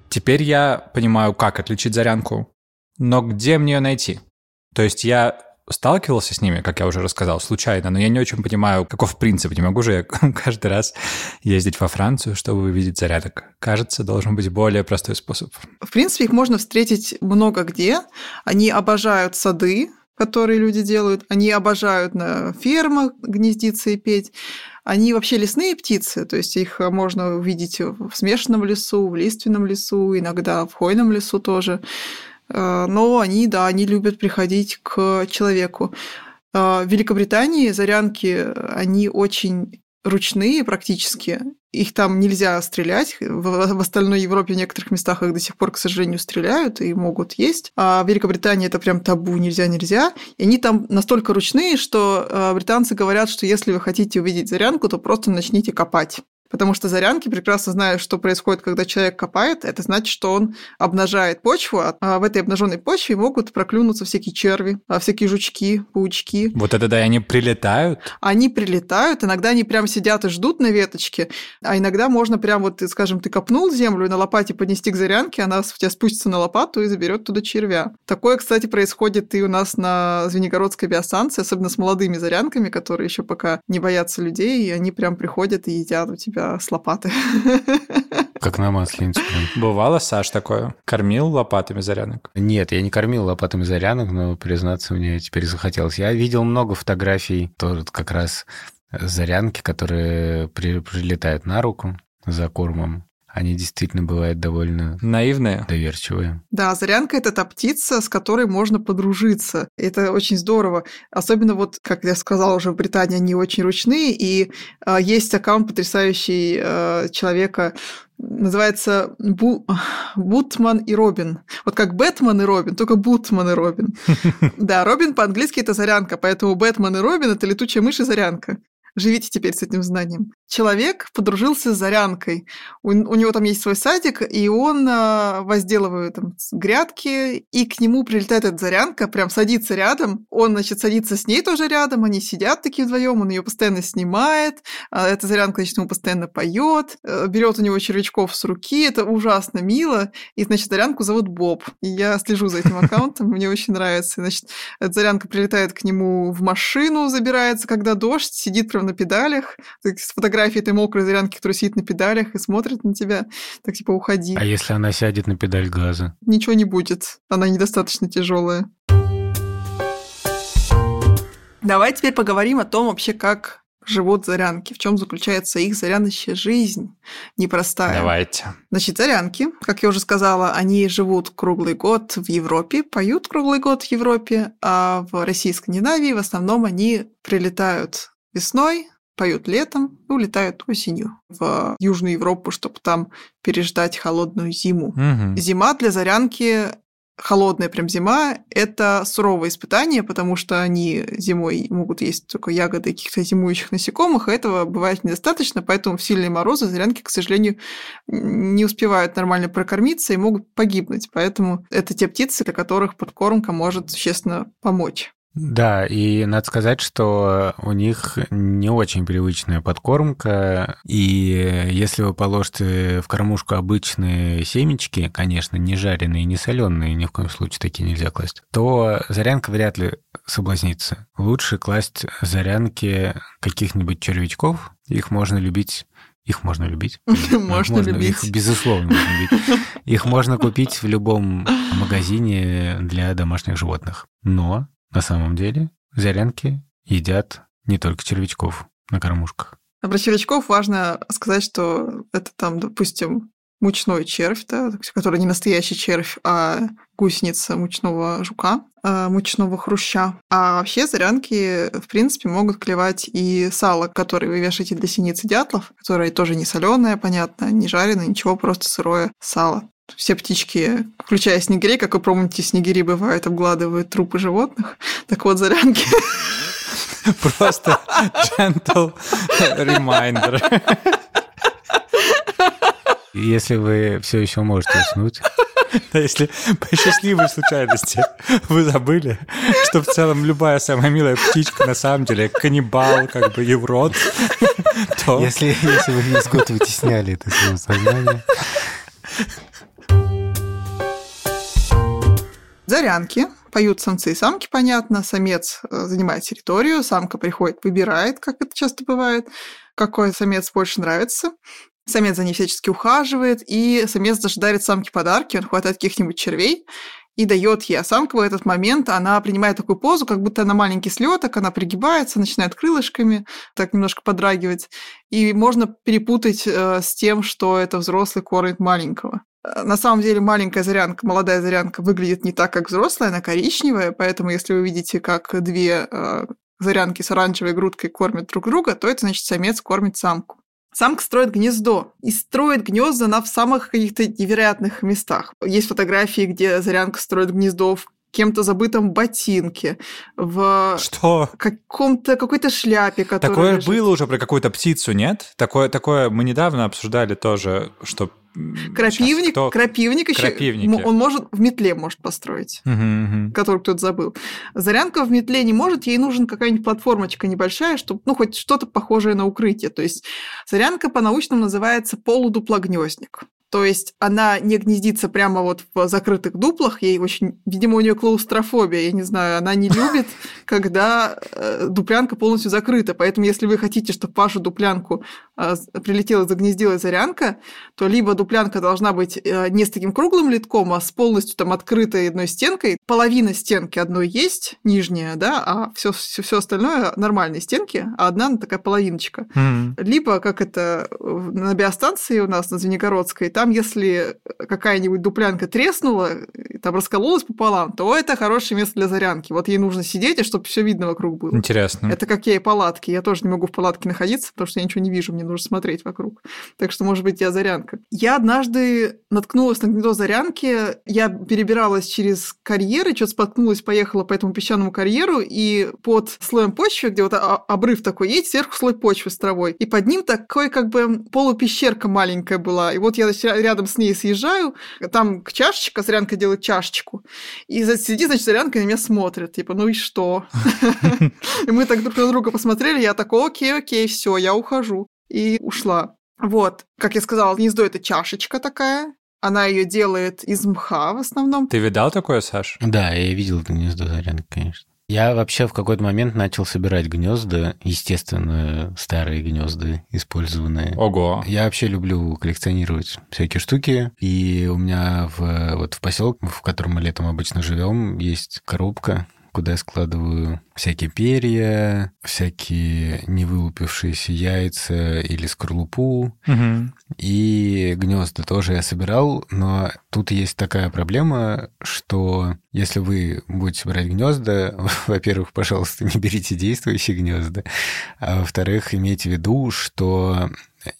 Теперь я понимаю, как отличить зарянку, но где мне ее найти? То есть я сталкивался с ними, как я уже рассказал, случайно, но я не очень понимаю, каков принцип. Не могу же я [laughs] каждый раз ездить во Францию, чтобы увидеть зарядок. Кажется, должен быть более простой способ. В принципе, их можно встретить много где. Они обожают сады, которые люди делают. Они обожают на фермах гнездиться и петь. Они вообще лесные птицы, то есть их можно увидеть в смешанном лесу, в лиственном лесу, иногда в хвойном лесу тоже. Э, но они, да, они любят приходить к человеку. Э, в Великобритании зарянки, они очень ручные практически. Их там нельзя стрелять. В, остальной Европе в некоторых местах их до сих пор, к сожалению, стреляют и могут есть. А в Великобритании это прям табу, нельзя-нельзя. И они там настолько ручные, что э, британцы говорят, что если вы хотите увидеть зарянку, то просто начните копать. Потому что зарянки прекрасно знают, что происходит, когда человек копает. Это значит, что он обнажает почву, а в этой обнаженной почве могут проклюнуться всякие черви, а всякие жучки, паучки. Вот это да, и они прилетают? Они прилетают, иногда они прям сидят и ждут на веточке, а иногда можно прям вот, скажем, ты копнул землю и на лопате поднести к зарянке, она у тебя спустится на лопату и заберет туда червя. Такое, кстати, происходит и у нас на Звенигородской биостанции, особенно с молодыми зарянками, которые еще пока не боятся людей, и они прям приходят и едят у тебя тебя с лопаты. [laughs] Как на масленицу. Бывало, Саш, такое? Кормил лопатами зарянок? Нет, я не кормил лопатами зарянок, но, признаться, мне теперь захотелось. Я видел много фотографий, тоже как раз зарянки, которые при, прилетают на руку за кормом они действительно бывают довольно наивные, доверчивые. Да, зарянка это та птица, с которой можно подружиться. Это очень здорово. Особенно вот, как я сказала уже, в Британии они очень ручные, и э, есть аккаунт потрясающий э, человека, называется Бу... Бутман и Робин. Вот как Бэтмен и Робин, только Бутман и Робин. [laughs] Да, Робин по-английски это зарянка, поэтому Бэтмен и Робин это летучая мышь и зарянка. Живите теперь с этим знанием. Человек подружился с Зарянкой. У, у него там есть свой садик, и он э, возделывает там грядки, и к нему прилетает эта Зарянка, прям садится рядом. Он, значит, садится с ней тоже рядом, они сидят такие вдвоем, он ее постоянно снимает, а эта Зарянка, значит, ему постоянно поет, э, берет у него червячков с руки, это ужасно мило. И, значит, Зарянку зовут Боб. И я слежу за этим аккаунтом, мне очень нравится. Значит, эта Зарянка прилетает к нему в машину, забирается, когда дождь, сидит прям на педалях, с фотографией этой мокрой зарянки, которая сидит на педалях и смотрит на тебя, так типа уходи. А если она сядет на педаль газа? Ничего не будет, она недостаточно тяжелая. Давай теперь поговорим о том вообще, как живут зарянки, в чем заключается их заряночная жизнь непростая. Давайте. Значит, зарянки, как я уже сказала, они живут круглый год в Европе, поют круглый год в Европе, а в России и Скандинавии в основном они прилетают весной, поют летом и улетают осенью в Южную Европу, чтобы там переждать холодную зиму. Мгм. Зима для зарянки холодная прям зима – это суровое испытание, потому что они зимой могут есть только ягоды каких-то зимующих насекомых, а этого бывает недостаточно, поэтому в сильные морозы зарянки, к сожалению, не успевают нормально прокормиться и могут погибнуть. Поэтому это те птицы, для которых подкормка может существенно помочь. Да, и надо сказать, что у них не очень привычная подкормка, и если вы положите в кормушку обычные семечки, конечно, не жареные, не соленые, ни в коем случае такие нельзя класть, то зарянка вряд ли соблазнится. Лучше класть зарянки каких-нибудь червячков, их можно любить их можно любить. [laughs] Можно любить. Их, безусловно, можно любить. [laughs] Их можно купить в любом магазине для домашних животных. Но на самом деле зарянки едят не только червячков на кормушках. А про червячков важно сказать, что это там, допустим, мучной червь, да, который не настоящий червь, а гусеница мучного жука, а, мучного хруща. А вообще зарянки, в принципе, могут клевать и сало, которое вы вешаете для синицы дятлов, которое тоже не соленое, понятно, не жареное, ничего, просто сырое сало. Все птички, включая снегирей, как вы помните, снегири бывают, обгладывают трупы животных. [laughs] Так вот, зарянки [laughs] Просто gentle reminder. Если вы все еще можете уснуть, [laughs] Да, если по счастливой случайности вы забыли, что в целом любая самая милая птичка на самом деле каннибал, как бы еврот, то если, если вы весь год вытесняли это свое сознание, Зарянки. Поют самцы и самки, понятно. Самец э, занимает территорию, самка приходит, выбирает, как это часто бывает, какой самец больше нравится. Самец за ней всячески ухаживает, и самец даже дарит самке подарки, он хватает каких-нибудь червей и дает ей. А самка в этот момент, она принимает такую позу, как будто она маленький слеток, она пригибается, начинает крылышками так немножко подрагивать. И можно перепутать э, с тем, что это взрослый кормит маленького. Э, На самом деле маленькая зарянка, молодая зарянка выглядит не так, как взрослая, она коричневая, поэтому если вы видите, как две э, зарянки с оранжевой грудкой кормят друг друга, то это значит самец кормит самку. Самка строит гнездо и строит гнезда на в самых каких-то невероятных местах. Есть фотографии, где зарянка строит гнездо в кем-то забытом ботинке, в что? каком-то какой-то шляпе, которая Такое лежит. было уже про какую-то птицу, нет? Такое, такое мы недавно обсуждали тоже, что... Крапивник, щас кто- крапивник еще, Крапивники. он может в метле может построить. Мгм, мгм. который кто-то забыл. Зарянка в метле не может, ей нужен какая-нибудь платформочка небольшая, чтобы, ну, хоть что-то похожее на укрытие. То есть зарянка по-научному называется полудуплогнездник. То есть она не гнездится прямо вот в закрытых дуплах, ей очень, видимо, у нее клаустрофобия, я не знаю, она не любит, [laughs] когда э, дуплянка полностью закрыта. Поэтому, если вы хотите, чтобы вашу дуплянку прилетела, загнездилась зарянка, то либо дуплянка должна быть э, не с таким круглым литком, а с полностью там открытой одной стенкой. Половина стенки одной есть, нижняя, да, а все, все, остальное нормальные стенки, а одна такая половиночка. Мгм. Либо, как это на биостанции у нас на Звенигородской, там, если какая-нибудь дуплянка треснула, там раскололась пополам, то это хорошее место для зарянки. Вот ей нужно сидеть, и чтобы все видно вокруг было. Интересно. Это как я и палатки. Я тоже не могу в палатке находиться, потому что я ничего не вижу, мне нужно смотреть вокруг. Так что, может быть, я зарянка. Я однажды наткнулась на гнездо зарянки. Я перебиралась через карьеры, что-то споткнулась, поехала по этому песчаному карьеру, и под слоем почвы, где вот обрыв такой есть, сверху слой почвы с травой. И под ним такой как бы полупещерка маленькая была. И вот я рядом с ней съезжаю, там чашечка, зарянка делает чашечку, и сидит, значит, зарянка на меня смотрит, типа, ну и что? [laughs] И мы так друг на друга посмотрели, я такой, окей, окей, все, я ухожу. И ушла. Вот, как я сказала, гнездо это чашечка такая, она ее делает из мха в основном. Ты видал такое, Саш? да, я видел это гнездо зарянки, конечно. Я вообще в какой-то момент начал собирать гнезда, естественно, старые гнезда, использованные. Ого. Я вообще люблю коллекционировать всякие штуки, и у меня в, вот в поселке, в котором мы летом обычно живем, есть коробка, куда я складываю всякие перья, всякие невылупившиеся яйца или скорлупу. Угу. И гнезда тоже я собирал, но тут есть такая проблема, что если вы будете брать гнезда, [laughs] во-первых, пожалуйста, не берите действующие гнезда, а во-вторых, имейте в виду, что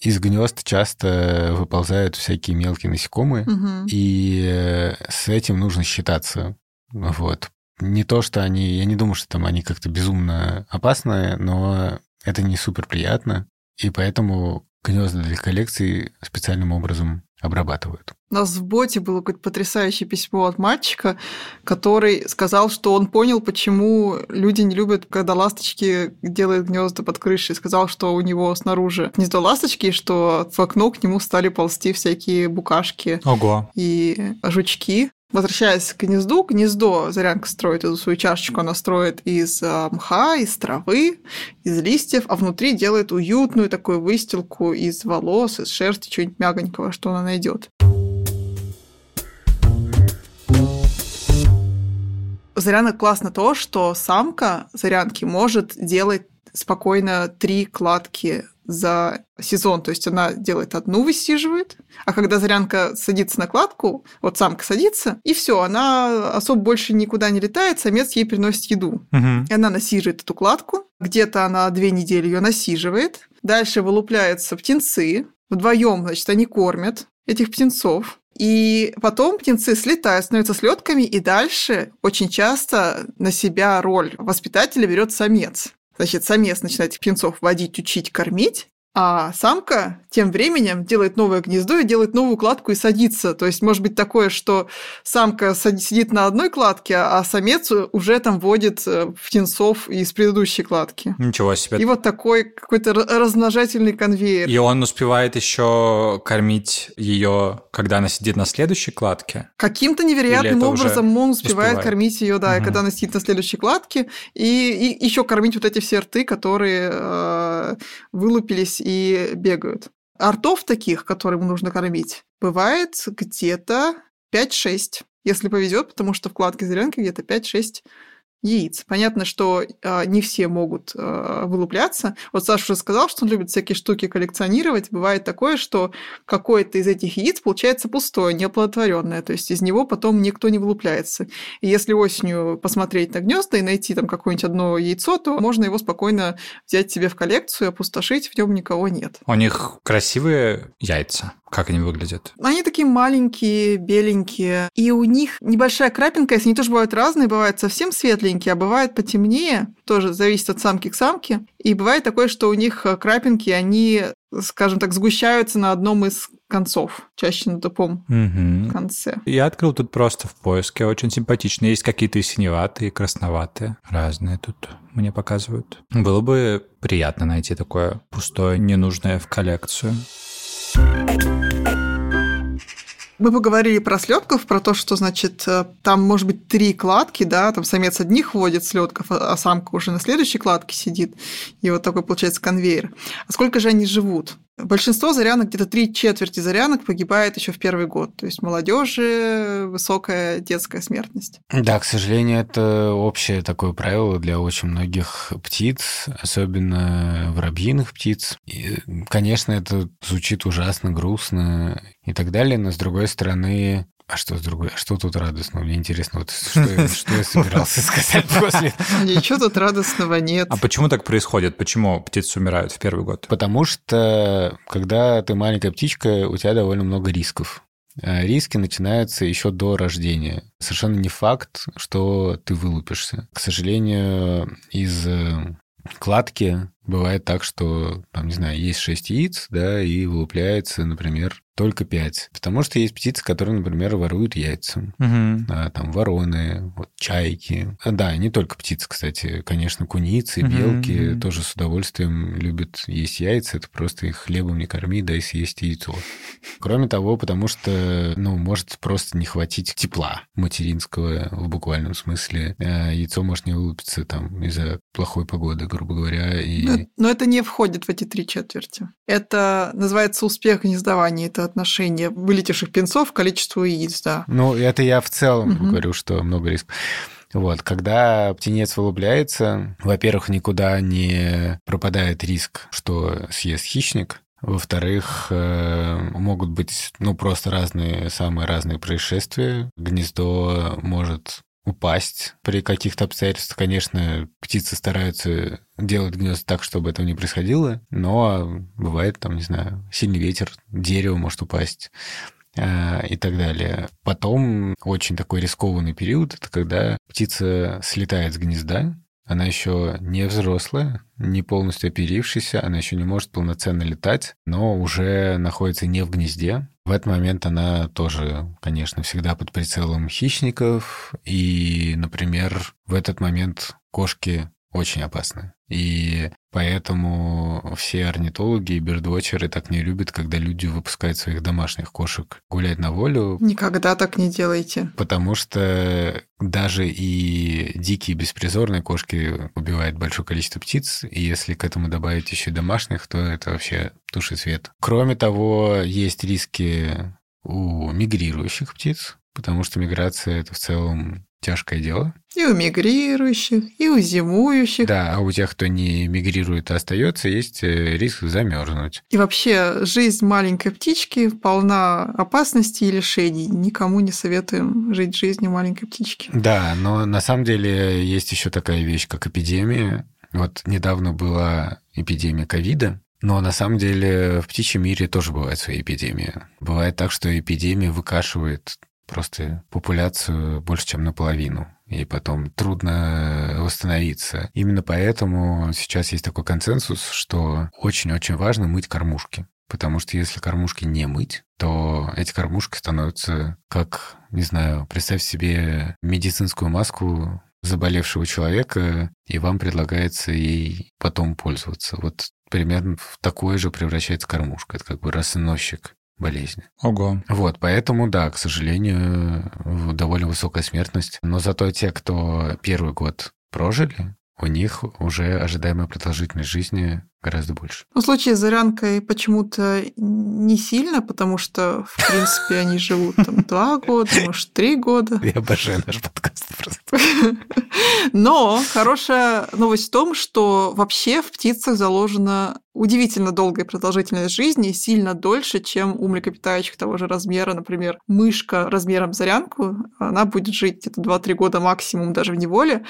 из гнезд часто выползают всякие мелкие насекомые, Мгм. и с этим нужно считаться. Вот. Не то, что они... Я не думаю, что там они как-то безумно опасные, но это не супер приятно, и поэтому гнезда для коллекции специальным образом обрабатывают. У нас в боте было какое-то потрясающее письмо от мальчика, который сказал, что он понял, почему люди не любят, когда ласточки делают гнезда под крышей. Сказал, что у него снаружи гнездо ласточки, и что в окно к нему стали ползти всякие букашки Ого. и жучки. Возвращаясь к гнезду, гнездо Зарянка строит эту свою чашечку, она строит из а, мха, из травы, из листьев, а внутри делает уютную такую выстилку из волос, из шерсти, чего-нибудь мягонького, что она найдет. У Зарянок классно то, что самка Зарянки может делать спокойно три кладки за сезон. То есть она делает одну, высиживает, а когда Зарянка садится на кладку, вот самка садится, и все, она особо больше никуда не летает, самец ей приносит еду. Мгм. И она насиживает эту кладку. Где-то она две недели ее насиживает. Дальше вылупляются птенцы. Вдвоем, значит, они кормят этих птенцов. И потом птенцы слетают, становятся слетками, и дальше очень часто на себя роль воспитателя берет самец. Значит, самец начинает птенцов водить, учить, кормить, а самка тем временем делает новое гнездо и делает новую кладку и садится. То есть может быть такое, что самка сидит на одной кладке, а самец уже там водит э, птенцов из предыдущей кладки. Ничего себе. И вот такой какой-то ра- размножательный конвейер. И он успевает еще кормить ее, когда она сидит на следующей кладке. Каким-то невероятным образом он успевает, успевает? кормить ее, да, Мгм. когда она сидит на следующей кладке, и, и еще кормить вот эти все рты, которые э, вылупились и бегают. Артов таких, которым нужно кормить, бывает где-то 5-6, если повезет, потому что в кладке зеленки где-то 5-6 яиц. Понятно, что э, не все могут э, вылупляться. Вот Саша уже сказал, что он любит всякие штуки коллекционировать. Бывает такое, что какое-то из этих яиц получается пустое, неоплодотворенное. То есть из него потом никто не вылупляется. И если осенью посмотреть на гнезда и найти там какое-нибудь одно яйцо, то можно его спокойно взять себе в коллекцию, опустошить, в нем никого нет. У них красивые яйца. Как они выглядят? Они такие маленькие, беленькие, и у них небольшая крапинка, если они тоже бывают разные, бывают совсем светленькие, а бывают потемнее, тоже зависит от самки к самке. И бывает такое, что у них э, крапинки, они, скажем так, сгущаются на одном из концов, чаще на тупом Мгм. конце. Я открыл тут просто в поиске. Очень симпатичные. Есть какие-то и синеватые, и красноватые. Разные тут мне показывают. Было бы приятно найти такое пустое, ненужное в коллекцию. Мы поговорили про слетков, про то, что, значит, э, там может быть три кладки, да, там самец одних вводит слетков, а а самка уже на следующей кладке сидит, и вот такой получается конвейер. А сколько же они живут? Большинство зарянок, где-то три четверти зарянок погибает еще в первый год. То есть молодежи высокая детская смертность. Да, к сожалению, это общее такое правило для очень многих птиц, особенно воробьиных птиц. И, конечно, это звучит ужасно, грустно и так далее, но с другой стороны, а что с другой? А что тут радостного? Мне интересно, вот что, я- [laughs] что я собирался сказать [laughs] после. Ничего тут радостного нет. А почему так происходит? Почему птицы умирают в первый год? Потому что, когда ты маленькая птичка, у тебя довольно много рисков. А Риски начинаются еще до рождения. Совершенно не факт, что ты вылупишься. К сожалению, из э, кладки Бывает так, что, там, не знаю, есть 6 яиц, да, и вылупляется, например, только 5. Потому что есть птицы, которые, например, воруют яйца. Мгм. А, там вороны, вот, чайки. А, да, не только птицы, кстати. Конечно, куницы, белки мгм. тоже с удовольствием любят есть яйца. Это просто их хлебом не корми, дай съесть яйцо. Кроме того, потому что, ну, может просто не хватить тепла материнского в буквальном смысле. А, Яйцо может не вылупиться там из-за плохой погоды, грубо говоря. И... Но, но это не входит в эти три четверти. Это называется успех гнездования. Это отношение вылетевших птенцов к количеству яиц, да. Ну, это я в целом Мгм. говорю, что много рисков. Вот, когда птенец вылупляется, во-первых, никуда не пропадает риск, что съест хищник. Во-вторых, э, могут быть, ну, просто разные, самые разные происшествия. Гнездо может упасть при каких-то обстоятельствах. Конечно, птицы стараются делать гнезда так, чтобы этого не происходило, но бывает, там, не знаю, сильный ветер, дерево может упасть э, и так далее. Потом очень такой рискованный период, это когда птица слетает с гнезда, она еще не взрослая, не полностью оперившаяся, она еще не может полноценно летать, но уже находится не в гнезде. В этот момент она тоже, конечно, всегда под прицелом хищников. И, например, в этот момент кошки очень опасны. И поэтому все орнитологи и бердвотчеры так не любят, когда люди выпускают своих домашних кошек гулять на волю, Никогда так не делайте. Потому что даже и дикие беспризорные кошки убивают большое количество птиц, и если к этому добавить еще и домашних, то это вообще туши свет. Кроме того, есть риски у мигрирующих птиц, потому что миграция — это в целом тяжкое дело. И у мигрирующих, и у зимующих. Да, а у тех, кто не мигрирует, а остается, есть э, риск замерзнуть. И вообще, жизнь маленькой птички полна опасностей и лишений. Никому не советуем жить жизнью маленькой птички. Да, но на самом деле есть еще такая вещь, как эпидемия. Вот недавно была эпидемия ковида, но на самом деле в птичьем мире тоже бывают свои эпидемии. Бывает так, что эпидемия выкашивает просто популяцию больше, чем наполовину. И потом трудно восстановиться. Именно поэтому сейчас есть такой консенсус, что очень-очень важно мыть кормушки. Потому что если кормушки не мыть, то эти кормушки становятся как, не знаю, представь себе медицинскую маску заболевшего человека, и вам предлагается ей потом пользоваться. Вот примерно в такое же превращается кормушка. Это как бы рассыносчик болезни. Ого. Вот, поэтому, да, к сожалению, довольно высокая смертность. Но зато те, кто первый год прожили, у них уже ожидаемая продолжительность жизни гораздо больше. Ну, в случае с зарянкой почему-то не сильно, потому что, в принципе, они живут там два года, может, три года. Я обожаю наш подкаст просто. Но хорошая новость в том, что вообще в птицах заложена удивительно долгая продолжительность жизни, сильно дольше, чем у млекопитающих того же размера. Например, мышка размером зарянку, она будет жить где-то 2-3 года максимум даже в неволе,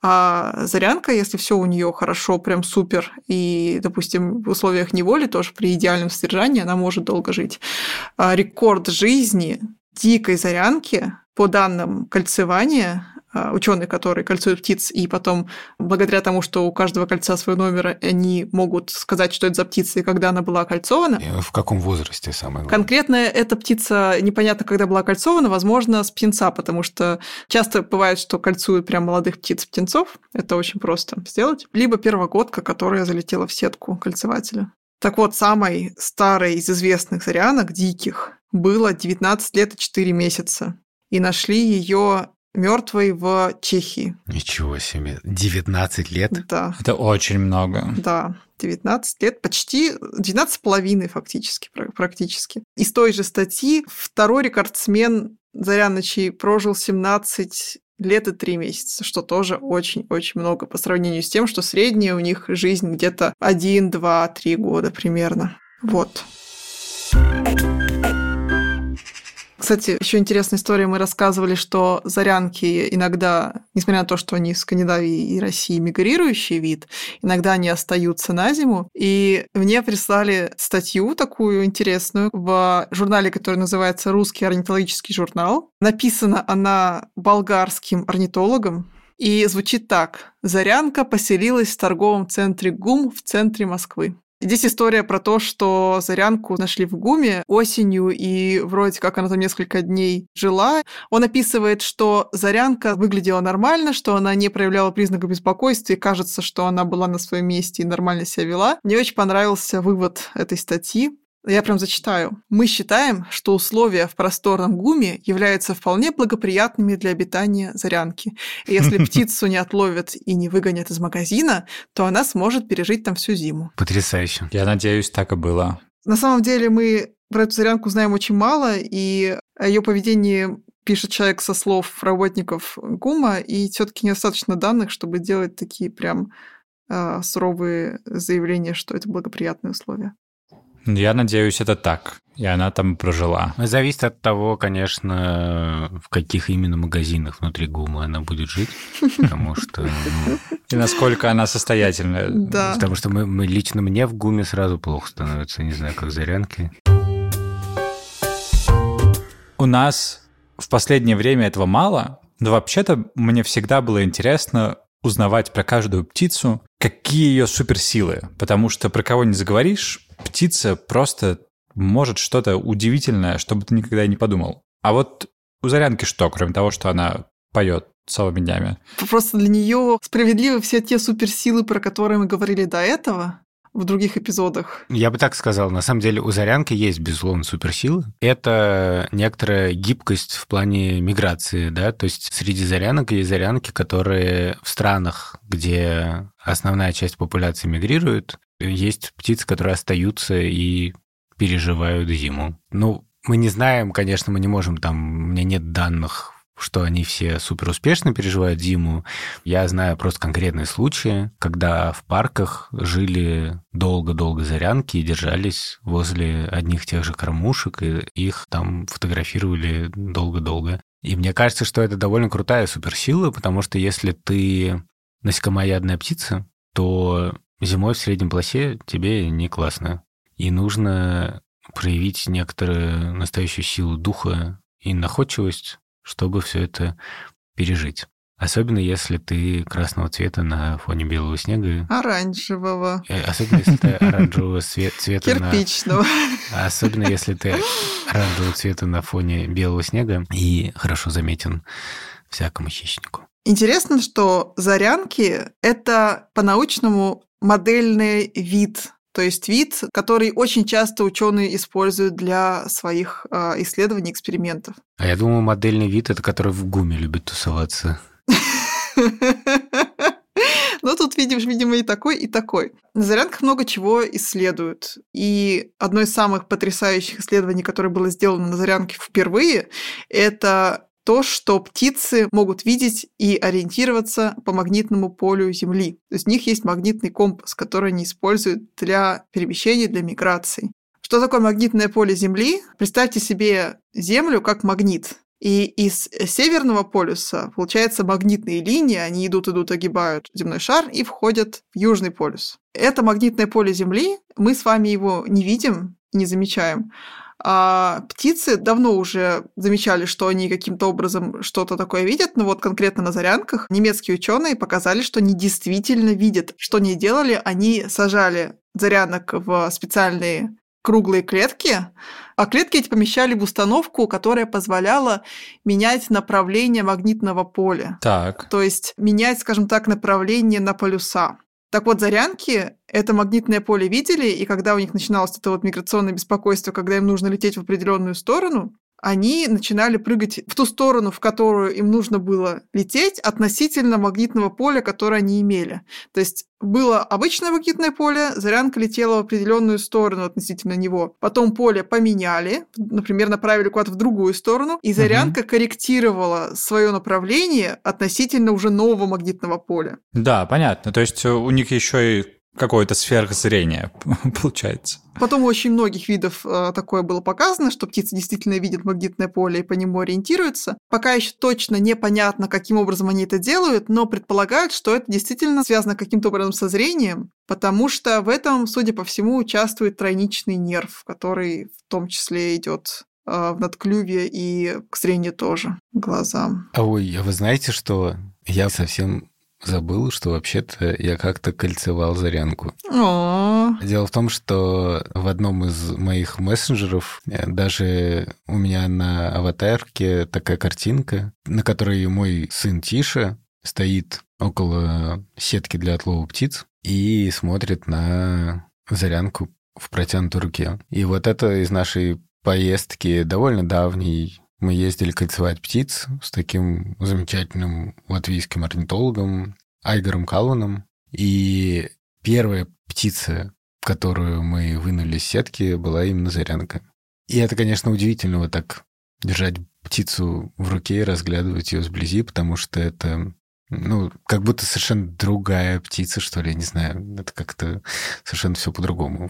а зарянка, если все у нее хорошо, прям супер, и, допустим, в условиях неволи тоже при идеальном содержании она может долго жить. А рекорд жизни дикой зарянки, по данным кольцевания, ученые, которые кольцуют птиц, и потом, благодаря тому, что у каждого кольца свой номер, они могут сказать, что это за птица и когда она была окольцована. И В каком возрасте самое главное? Конкретно эта птица непонятно, когда была окольцована, возможно, с птенца, потому что часто бывает, что кольцуют прям молодых птиц-птенцов. Это очень просто сделать. Либо первогодка, которая залетела в сетку кольцевателя. Так вот, самой старой из известных зарянок, диких, было 19 лет и 4 месяца. И нашли ее мертвой в Чехии. Ничего себе. 19 лет? Да, Это очень много. да. 19 лет, почти 19 с половиной фактически, пр- практически. Из той же статьи второй рекордсмен Заряночий прожил 17 лет и 3 месяца, что тоже очень-очень много по сравнению с тем, что средняя у них жизнь где-то 1, 2, 3 года примерно. Вот. Кстати, еще интересная история. Мы рассказывали, что зарянки иногда, несмотря на то, что они в Скандинавии и России мигрирующий вид, иногда они остаются на зиму. И мне прислали статью такую интересную в журнале, который называется «Русский орнитологический журнал». Написана она болгарским орнитологом, И звучит так. Зарянка поселилась в торговом центре ГУМ в центре Москвы. Здесь история про то, что Зарянку нашли в ГУМе осенью, и вроде как она там несколько дней жила. Он описывает, что Зарянка выглядела нормально, что она не проявляла признаков беспокойства, и кажется, что она была на своем месте и нормально себя вела. Мне очень понравился вывод этой статьи. Я прям зачитаю. Мы считаем, что условия в просторном ГУМе являются вполне благоприятными для обитания зарянки. И если [laughs] птицу не отловят и не выгонят из магазина, то она сможет пережить там всю зиму. Потрясающе. Я надеюсь, так и было. На самом деле мы про эту зарянку знаем очень мало, и о ее поведении пишет человек со слов работников ГУМа, и все-таки недостаточно данных, чтобы делать такие прям э, суровые заявления, что это благоприятные условия. Я надеюсь, это так. И она там прожила. Зависит от того, конечно, в каких именно магазинах внутри ГУМа она будет жить. Потому что... Ну, и насколько она состоятельная. Да. Потому что мы, мы лично мне в ГУМе сразу плохо становится. Не знаю, как зарянки. У нас в последнее время этого мало, но вообще-то мне всегда было интересно узнавать про каждую птицу, какие ее суперсилы. Потому что про кого не заговоришь, птица просто может что-то удивительное, что бы ты никогда и не подумал. А вот у Зарянки что, кроме того, что она поет целыми днями? Просто для нее справедливы все те суперсилы, про которые мы говорили до этого в других эпизодах. Я бы так сказал. На самом деле у Зарянки есть, безусловно, суперсилы. Это некоторая гибкость в плане миграции, да, то есть среди зарянок есть зарянки, которые в странах, где основная часть популяции мигрирует, есть птицы, которые остаются и переживают зиму. Ну, мы не знаем, конечно, мы не можем там, у меня нет данных что они все супер успешно переживают зиму. Я знаю просто конкретные случаи, когда в парках жили долго-долго зарянки и держались возле одних тех же кормушек, и их там фотографировали долго-долго. И мне кажется, что это довольно крутая суперсила, потому что если ты насекомоядная птица, то зимой в среднем полосе тебе не классно. И нужно проявить некоторую настоящую силу духа и находчивость, чтобы все это пережить. Особенно если ты красного цвета на фоне белого снега. Оранжевого. Э, особенно если ты оранжевого цвета Кирпичного. На... Особенно если ты оранжевого цвета на фоне белого снега и хорошо заметен всякому хищнику. Интересно, что зарянки — это по-научному модельный вид то есть вид, который очень часто ученые используют для своих э, исследований, экспериментов. А я думаю, модельный вид это который в ГУМе любит тусоваться. [laughs] Ну, тут видишь, видимо, и такой, и такой. На зарядках много чего исследуют. И одно из самых потрясающих исследований, которое было сделано на зарянке впервые, это то, что птицы могут видеть и ориентироваться по магнитному полю Земли. То есть у них есть магнитный компас, который они используют для перемещения, для миграции. Что такое магнитное поле Земли? Представьте себе Землю как магнит. И из северного полюса, получается, магнитные линии, они идут, идут, огибают земной шар и входят в южный полюс. Это магнитное поле Земли, мы с вами его не видим, не замечаем, а птицы давно уже замечали, что они каким-то образом что-то такое видят, но вот конкретно на зарянках немецкие ученые показали, что они действительно видят. Что они делали? Они сажали зарянок в специальные круглые клетки, а клетки эти помещали в установку, которая позволяла менять направление магнитного поля. Так. То есть менять, скажем так, направление на полюса. Так вот, зарянки это магнитное поле видели, и когда у них начиналось это вот миграционное беспокойство, когда им нужно лететь в определенную сторону, они начинали прыгать в ту сторону, в которую им нужно было лететь, относительно магнитного поля, которое они имели. То есть было обычное магнитное поле, зарянка летела в определенную сторону относительно него. Потом поле поменяли, например, направили куда-то в другую сторону, и зарянка угу. корректировала свое направление относительно уже нового магнитного поля. Да, понятно. То есть у них еще и какое-то сверхзрение [laughs] получается. Потом у очень многих видов э, такое было показано, что птицы действительно видят магнитное поле и по нему ориентируются. Пока еще точно непонятно, каким образом они это делают, но предполагают, что это действительно связано каким-то образом со зрением, потому что в этом, судя по всему, участвует тройничный нерв, который в том числе идет э, в надклюве и к зрению тоже, глазам. А ой, а вы знаете, что Я совсем забыл, что вообще-то я как-то кольцевал зарянку. О, Дело в том, что в одном из моих мессенджеров э, даже у меня на аватарке такая картинка, на которой мой сын Тиша стоит около сетки для отлова птиц и смотрит на зарянку в протянутой руке. И вот это из нашей поездки довольно давней. Мы ездили кольцевать птиц с таким замечательным латвийским орнитологом Айгором Калваном. И первая птица, которую мы вынули из сетки, была именно зарянка. И это, конечно, удивительно вот так держать птицу в руке и разглядывать ее сблизи, потому что это ну, как будто совершенно другая птица, что ли, не знаю. Это как-то совершенно все по-другому.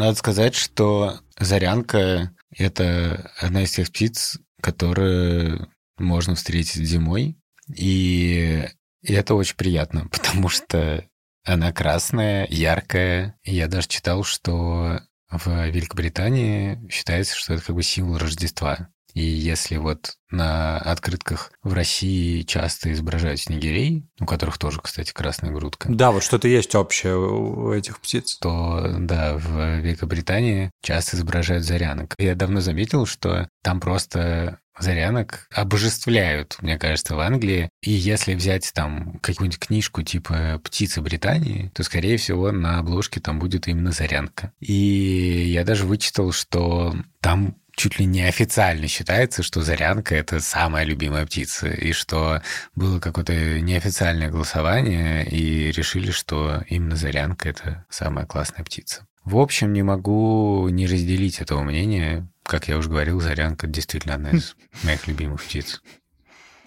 Надо сказать, что зарянка — это одна из тех птиц, которые можно встретить зимой. И, и это очень приятно, [laughs] потому что она красная, яркая. Я даже читал, что в Великобритании считается, что это как бы символ Рождества. И если вот на открытках в России часто изображают снегирей, у которых тоже, кстати, красная грудка, Да, вот что-то есть общее у этих птиц. то да, в Великобритании часто изображают зарянок. Я давно заметил, что там просто зарянок обожествляют, мне кажется, в Англии. И если взять там какую-нибудь книжку типа «Птицы Британии», то, скорее всего, на обложке там будет именно зарянка. И я даже вычитал, что там чуть ли не официально считается, что зарянка — это самая любимая птица, и что было какое-то неофициальное голосование, и решили, что именно зарянка — это самая классная птица. В общем, не могу не разделить этого мнения. Как я уже говорил, зарянка действительно одна из [laughs] моих любимых птиц.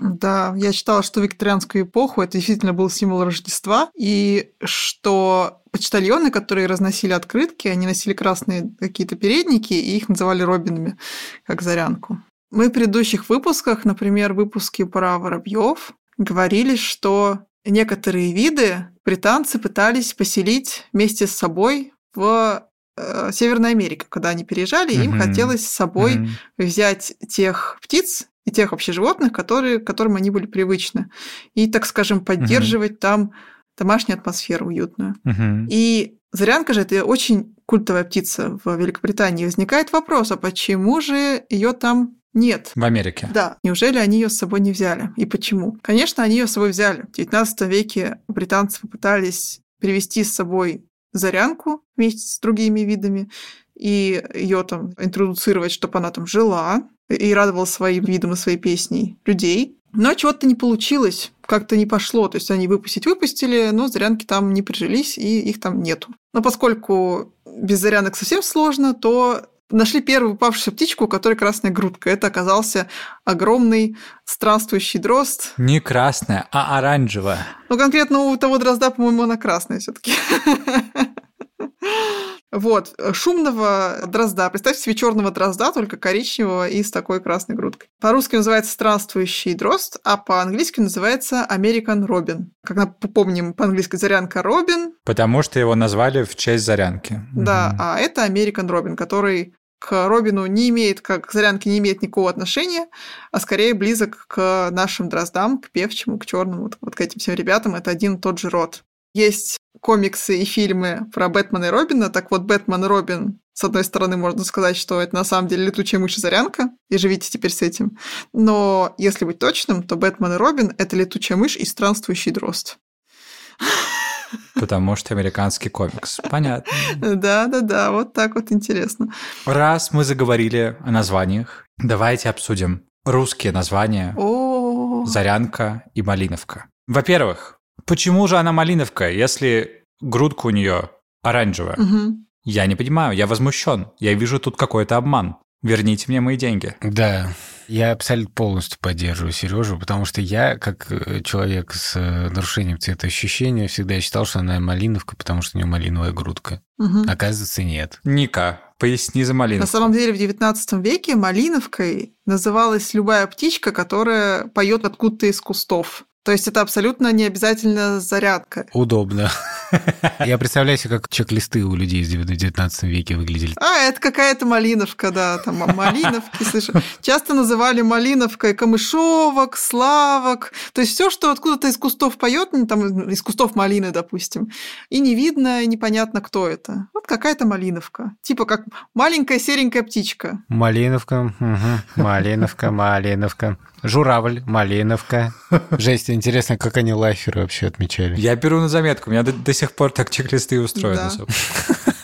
Да, я читала, что викторианскую эпоху это действительно был символ Рождества, и что почтальоны, которые разносили открытки, они носили красные какие-то передники, и их называли робинами, как зарянку. Мы в предыдущих выпусках, например, в выпуске про воробьев, говорили, что некоторые виды британцы пытались поселить вместе с собой в э, Северной Америке. Когда они переезжали, им Мгм. хотелось с собой Мгм. взять тех птиц и тех вообще животных, которые, к которым они были привычны, и, так скажем, поддерживать там домашнюю атмосферу уютную. Мгм. И зарянка же это очень культовая птица в Великобритании. Возникает вопрос, а почему же ее там нет? В Америке. Да, неужели они ее с собой не взяли? И почему? Конечно, они ее с собой взяли. В XIX веке британцы попытались привезти с собой зарянку вместе с другими видами и ее там интродуцировать, чтобы она там жила и радовала своим видом и своей песней людей. Но чего-то не получилось, как-то не пошло. То есть они выпустить выпустили, но зарянки там не прижились, и их там нету. Но поскольку без зарянок совсем сложно, то нашли первую упавшуюся птичку, у которой красная грудка. Это оказался огромный странствующий дрозд. Не красная, а оранжевая. Ну, конкретно у того дрозда, по-моему, она красная все таки [laughs] Вот, шумного дрозда. Представьте себе черного дрозда, только коричневого и с такой красной грудкой. По-русски называется странствующий дрозд, а по-английски называется American Robin. Как мы помним, по-английски зарянка Робин, Потому что его назвали в честь зарянки. да, Мгм. а это American Робин, который к Робину не имеет, как к зарянке не имеет никакого отношения, а скорее близок к нашим дроздам, к певчему, к черному, вот, вот к этим всем ребятам. Это один и тот же род. Есть комиксы и фильмы про Бэтмена и Робина. Так вот, Бэтмен и Робин, с одной стороны, можно сказать, что это на самом деле летучая мышь и зарянка, и живите теперь с этим. Но если быть точным, то Бэтмен и Робин — это летучая мышь и странствующий дрозд. Потому что американский комикс. Понятно. Да-да-да, вот так вот интересно. Раз мы заговорили о названиях, давайте обсудим русские названия Зарянка и Малиновка. Во-первых, почему же она Малиновка, если грудка у нее оранжевая? Мгм. Я не понимаю, я возмущен. Я вижу тут какой-то обман. Верните мне мои деньги. Да, я абсолютно полностью поддерживаю Сережу, потому что я, как э, человек с э, нарушением цветоощущения, всегда считал, что она малиновка, потому что у нее малиновая грудка. Мгм. Оказывается, нет. Ника, поясни за На Малиновку. самом деле в XIX веке малиновкой называлась любая птичка, которая поет откуда-то из кустов. То есть это абсолютно не обязательно зарядка. Удобно. [laughs] Я представляю себе, как чек-листы у людей в 19 веке выглядели. А, это какая-то малиновка, да, там малиновки, слышу. Часто называли малиновкой камышовок, славок, то есть все, что откуда-то из кустов поет, ну, там из кустов малины, допустим, и не видно, и непонятно, кто это. Вот какая-то малиновка. Типа как маленькая серенькая птичка. Малиновка, угу. малиновка, малиновка. Журавль, Малиновка. Жесть, интересно, как они лайферы вообще отмечали. Я беру на заметку, у меня до, до сих пор так чек-листы устроены. Да. [laughs]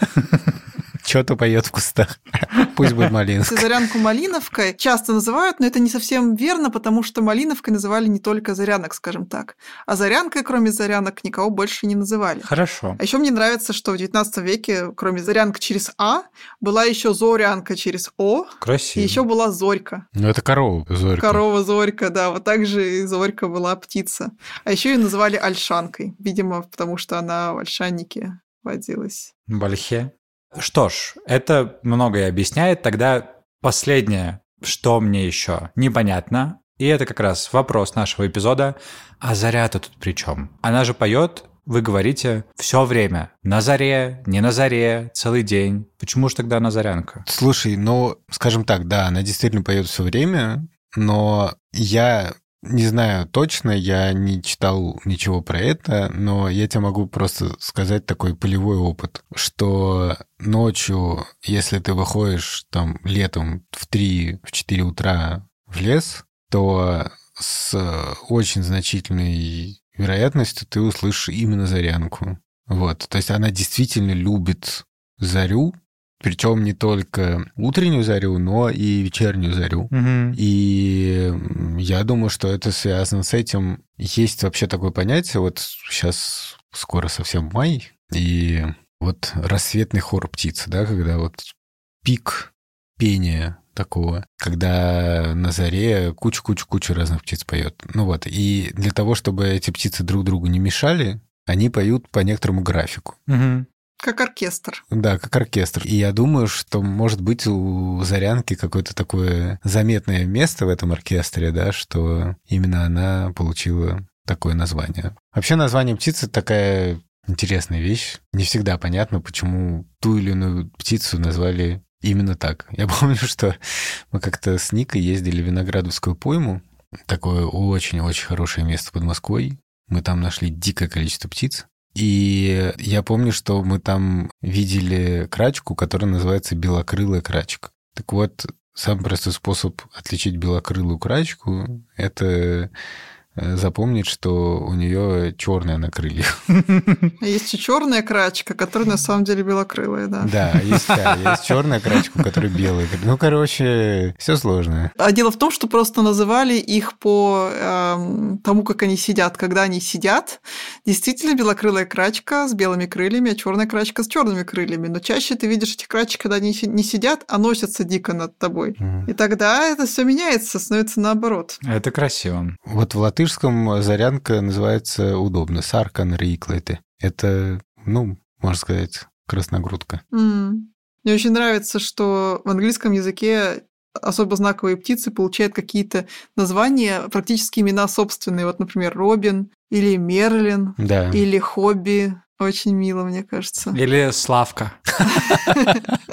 Что-то поет в кустах. [laughs] Пусть будет Малиновка. Зарянку Малиновкой часто называют, но это не совсем верно, потому что Малиновкой называли не только Зарянок, скажем так. А Зарянкой, кроме Зарянок, никого больше не называли. Хорошо. А еще мне нравится, что в 19 веке, кроме Зарянка через А, была еще Зорянка через О. Красиво. И еще была Зорька. Ну, это корова, Зорька. Корова Зорька, да. Вот так же и Зорька была птица. А еще ее называли Альшанкой, видимо, потому что она в Альшаннике водилась. Бальхе. Что ж, это многое объясняет. Тогда последнее, что мне еще непонятно, и это как раз вопрос нашего эпизода. А заря-то тут при чем? Она же поет, вы говорите, все время. На заре, не на заре, целый день. Почему же тогда она зарянка? Слушай, ну, скажем так, да, она действительно поет все время, но я не знаю точно, я не читал ничего про это, но я тебе могу просто сказать такой полевой опыт, что ночью, если ты выходишь там летом в 3-4 утра в лес, то с очень значительной вероятностью ты услышишь именно зарянку. Вот, то есть она действительно любит зарю, причем не только утреннюю зарю, но и вечернюю зарю. Угу. И я думаю, что это связано с этим. Есть вообще такое понятие, вот сейчас скоро совсем май, и вот рассветный хор птиц, да, когда вот пик пения такого, когда на заре кучу-кучу-кучу разных птиц поет. Ну вот, и для того, чтобы эти птицы друг другу не мешали, они поют по некоторому графику. Угу. Как оркестр. Да, как оркестр. И я думаю, что может быть у Зарянки какое-то такое заметное место в этом оркестре, да, что именно она получила такое название. Вообще название птицы такая интересная вещь. Не всегда понятно, почему ту или иную птицу назвали именно так. Я [laughs] помню, что мы как-то с Никой ездили в Виноградовскую пойму. Такое очень-очень хорошее место под Москвой. Мы там нашли дикое количество птиц. И я помню, что мы там видели крачку, которая называется белокрылая крачка. Так вот, самый простой способ отличить белокрылую крачку — это запомнить, что у нее черная на крыльях. Есть и черная крачка, которая на самом деле белокрылая, да. Да, есть, да, есть черная крачка, которая белая. Ну, короче, все сложно. А дело в том, что просто называли их по э, тому, как они сидят. Когда они сидят, действительно белокрылая крачка с белыми крыльями, а черная крачка с черными крыльями. Но чаще ты видишь этих крачек, когда они не сидят, а носятся дико над тобой. Mm. И тогда это все меняется, становится наоборот. Это красиво. Вот в латыш латышском зарянка называется удобно. Саркан риклеты. Это, ну, можно сказать, красногрудка. Mm. Мне очень нравится, что в английском языке особо знаковые птицы получают какие-то названия, практически имена собственные. Вот, например, Робин или Мерлин да. или Хобби. Очень мило, мне кажется. Или Славка. [laughs]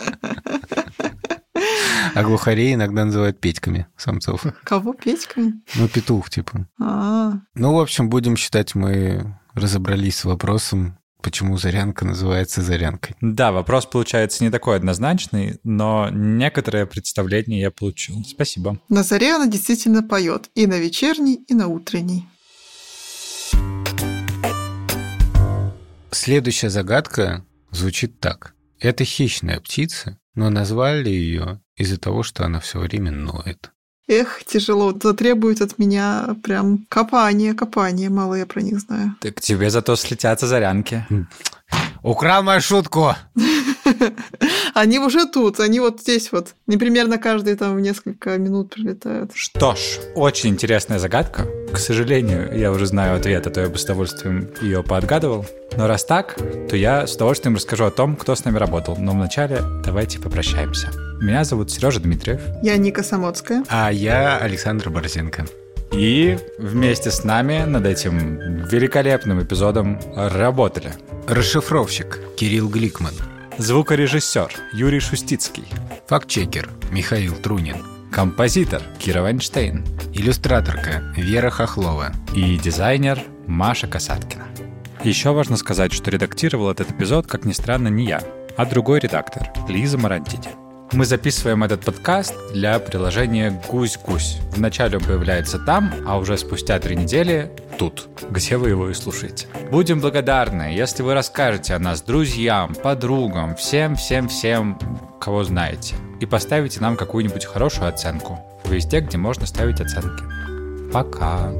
А глухарей иногда называют петьками самцов. Кого петьками? Ну, петух, типа. А-а-а. Ну, в общем, будем считать, мы разобрались с вопросом, почему зарянка называется зарянкой. Да, вопрос получается не такой однозначный, но некоторое представление я получил. Спасибо. На заре она действительно поет и на вечерней, и на утренней. Следующая загадка звучит так. Это хищная птица, но назвали ее из-за того, что она все время ноет. Эх, тяжело. Это требует от меня прям копания, копания. Мало я про них знаю. Так тебе зато слетятся зарянки. Украл мою шутку! [laughs] Они уже тут, они вот здесь вот. Не примерно каждые там несколько минут прилетают. Что ж, очень интересная загадка. К сожалению, я уже знаю ответ, а то я бы с удовольствием ее поотгадывал. Но раз так, то я с удовольствием расскажу о том, кто с нами работал. Но вначале давайте попрощаемся. Меня зовут Сережа Дмитриев. Я Ника Самоцкая. А я Александр Борзенко. И вместе с нами над этим великолепным эпизодом работали Расшифровщик Кирилл Гликман. звукорежиссер Юрий Шустицкий, Фактчекер Михаил Трунин. композитор Кира Вайнштейн Иллюстраторка Вера Хохлова. и дизайнер Маша Касаткина. Еще важно сказать, что редактировал этот эпизод, как ни странно, не я, а другой редактор, Лиза Марантиди. Мы записываем этот подкаст для приложения «Гусь-гусь». Вначале он появляется там, а уже спустя три недели тут, где вы его и слушаете. Будем благодарны, если вы расскажете о нас друзьям, подругам, всем-всем-всем, кого знаете. И поставите нам какую-нибудь хорошую оценку. Везде, где можно ставить оценки. Пока.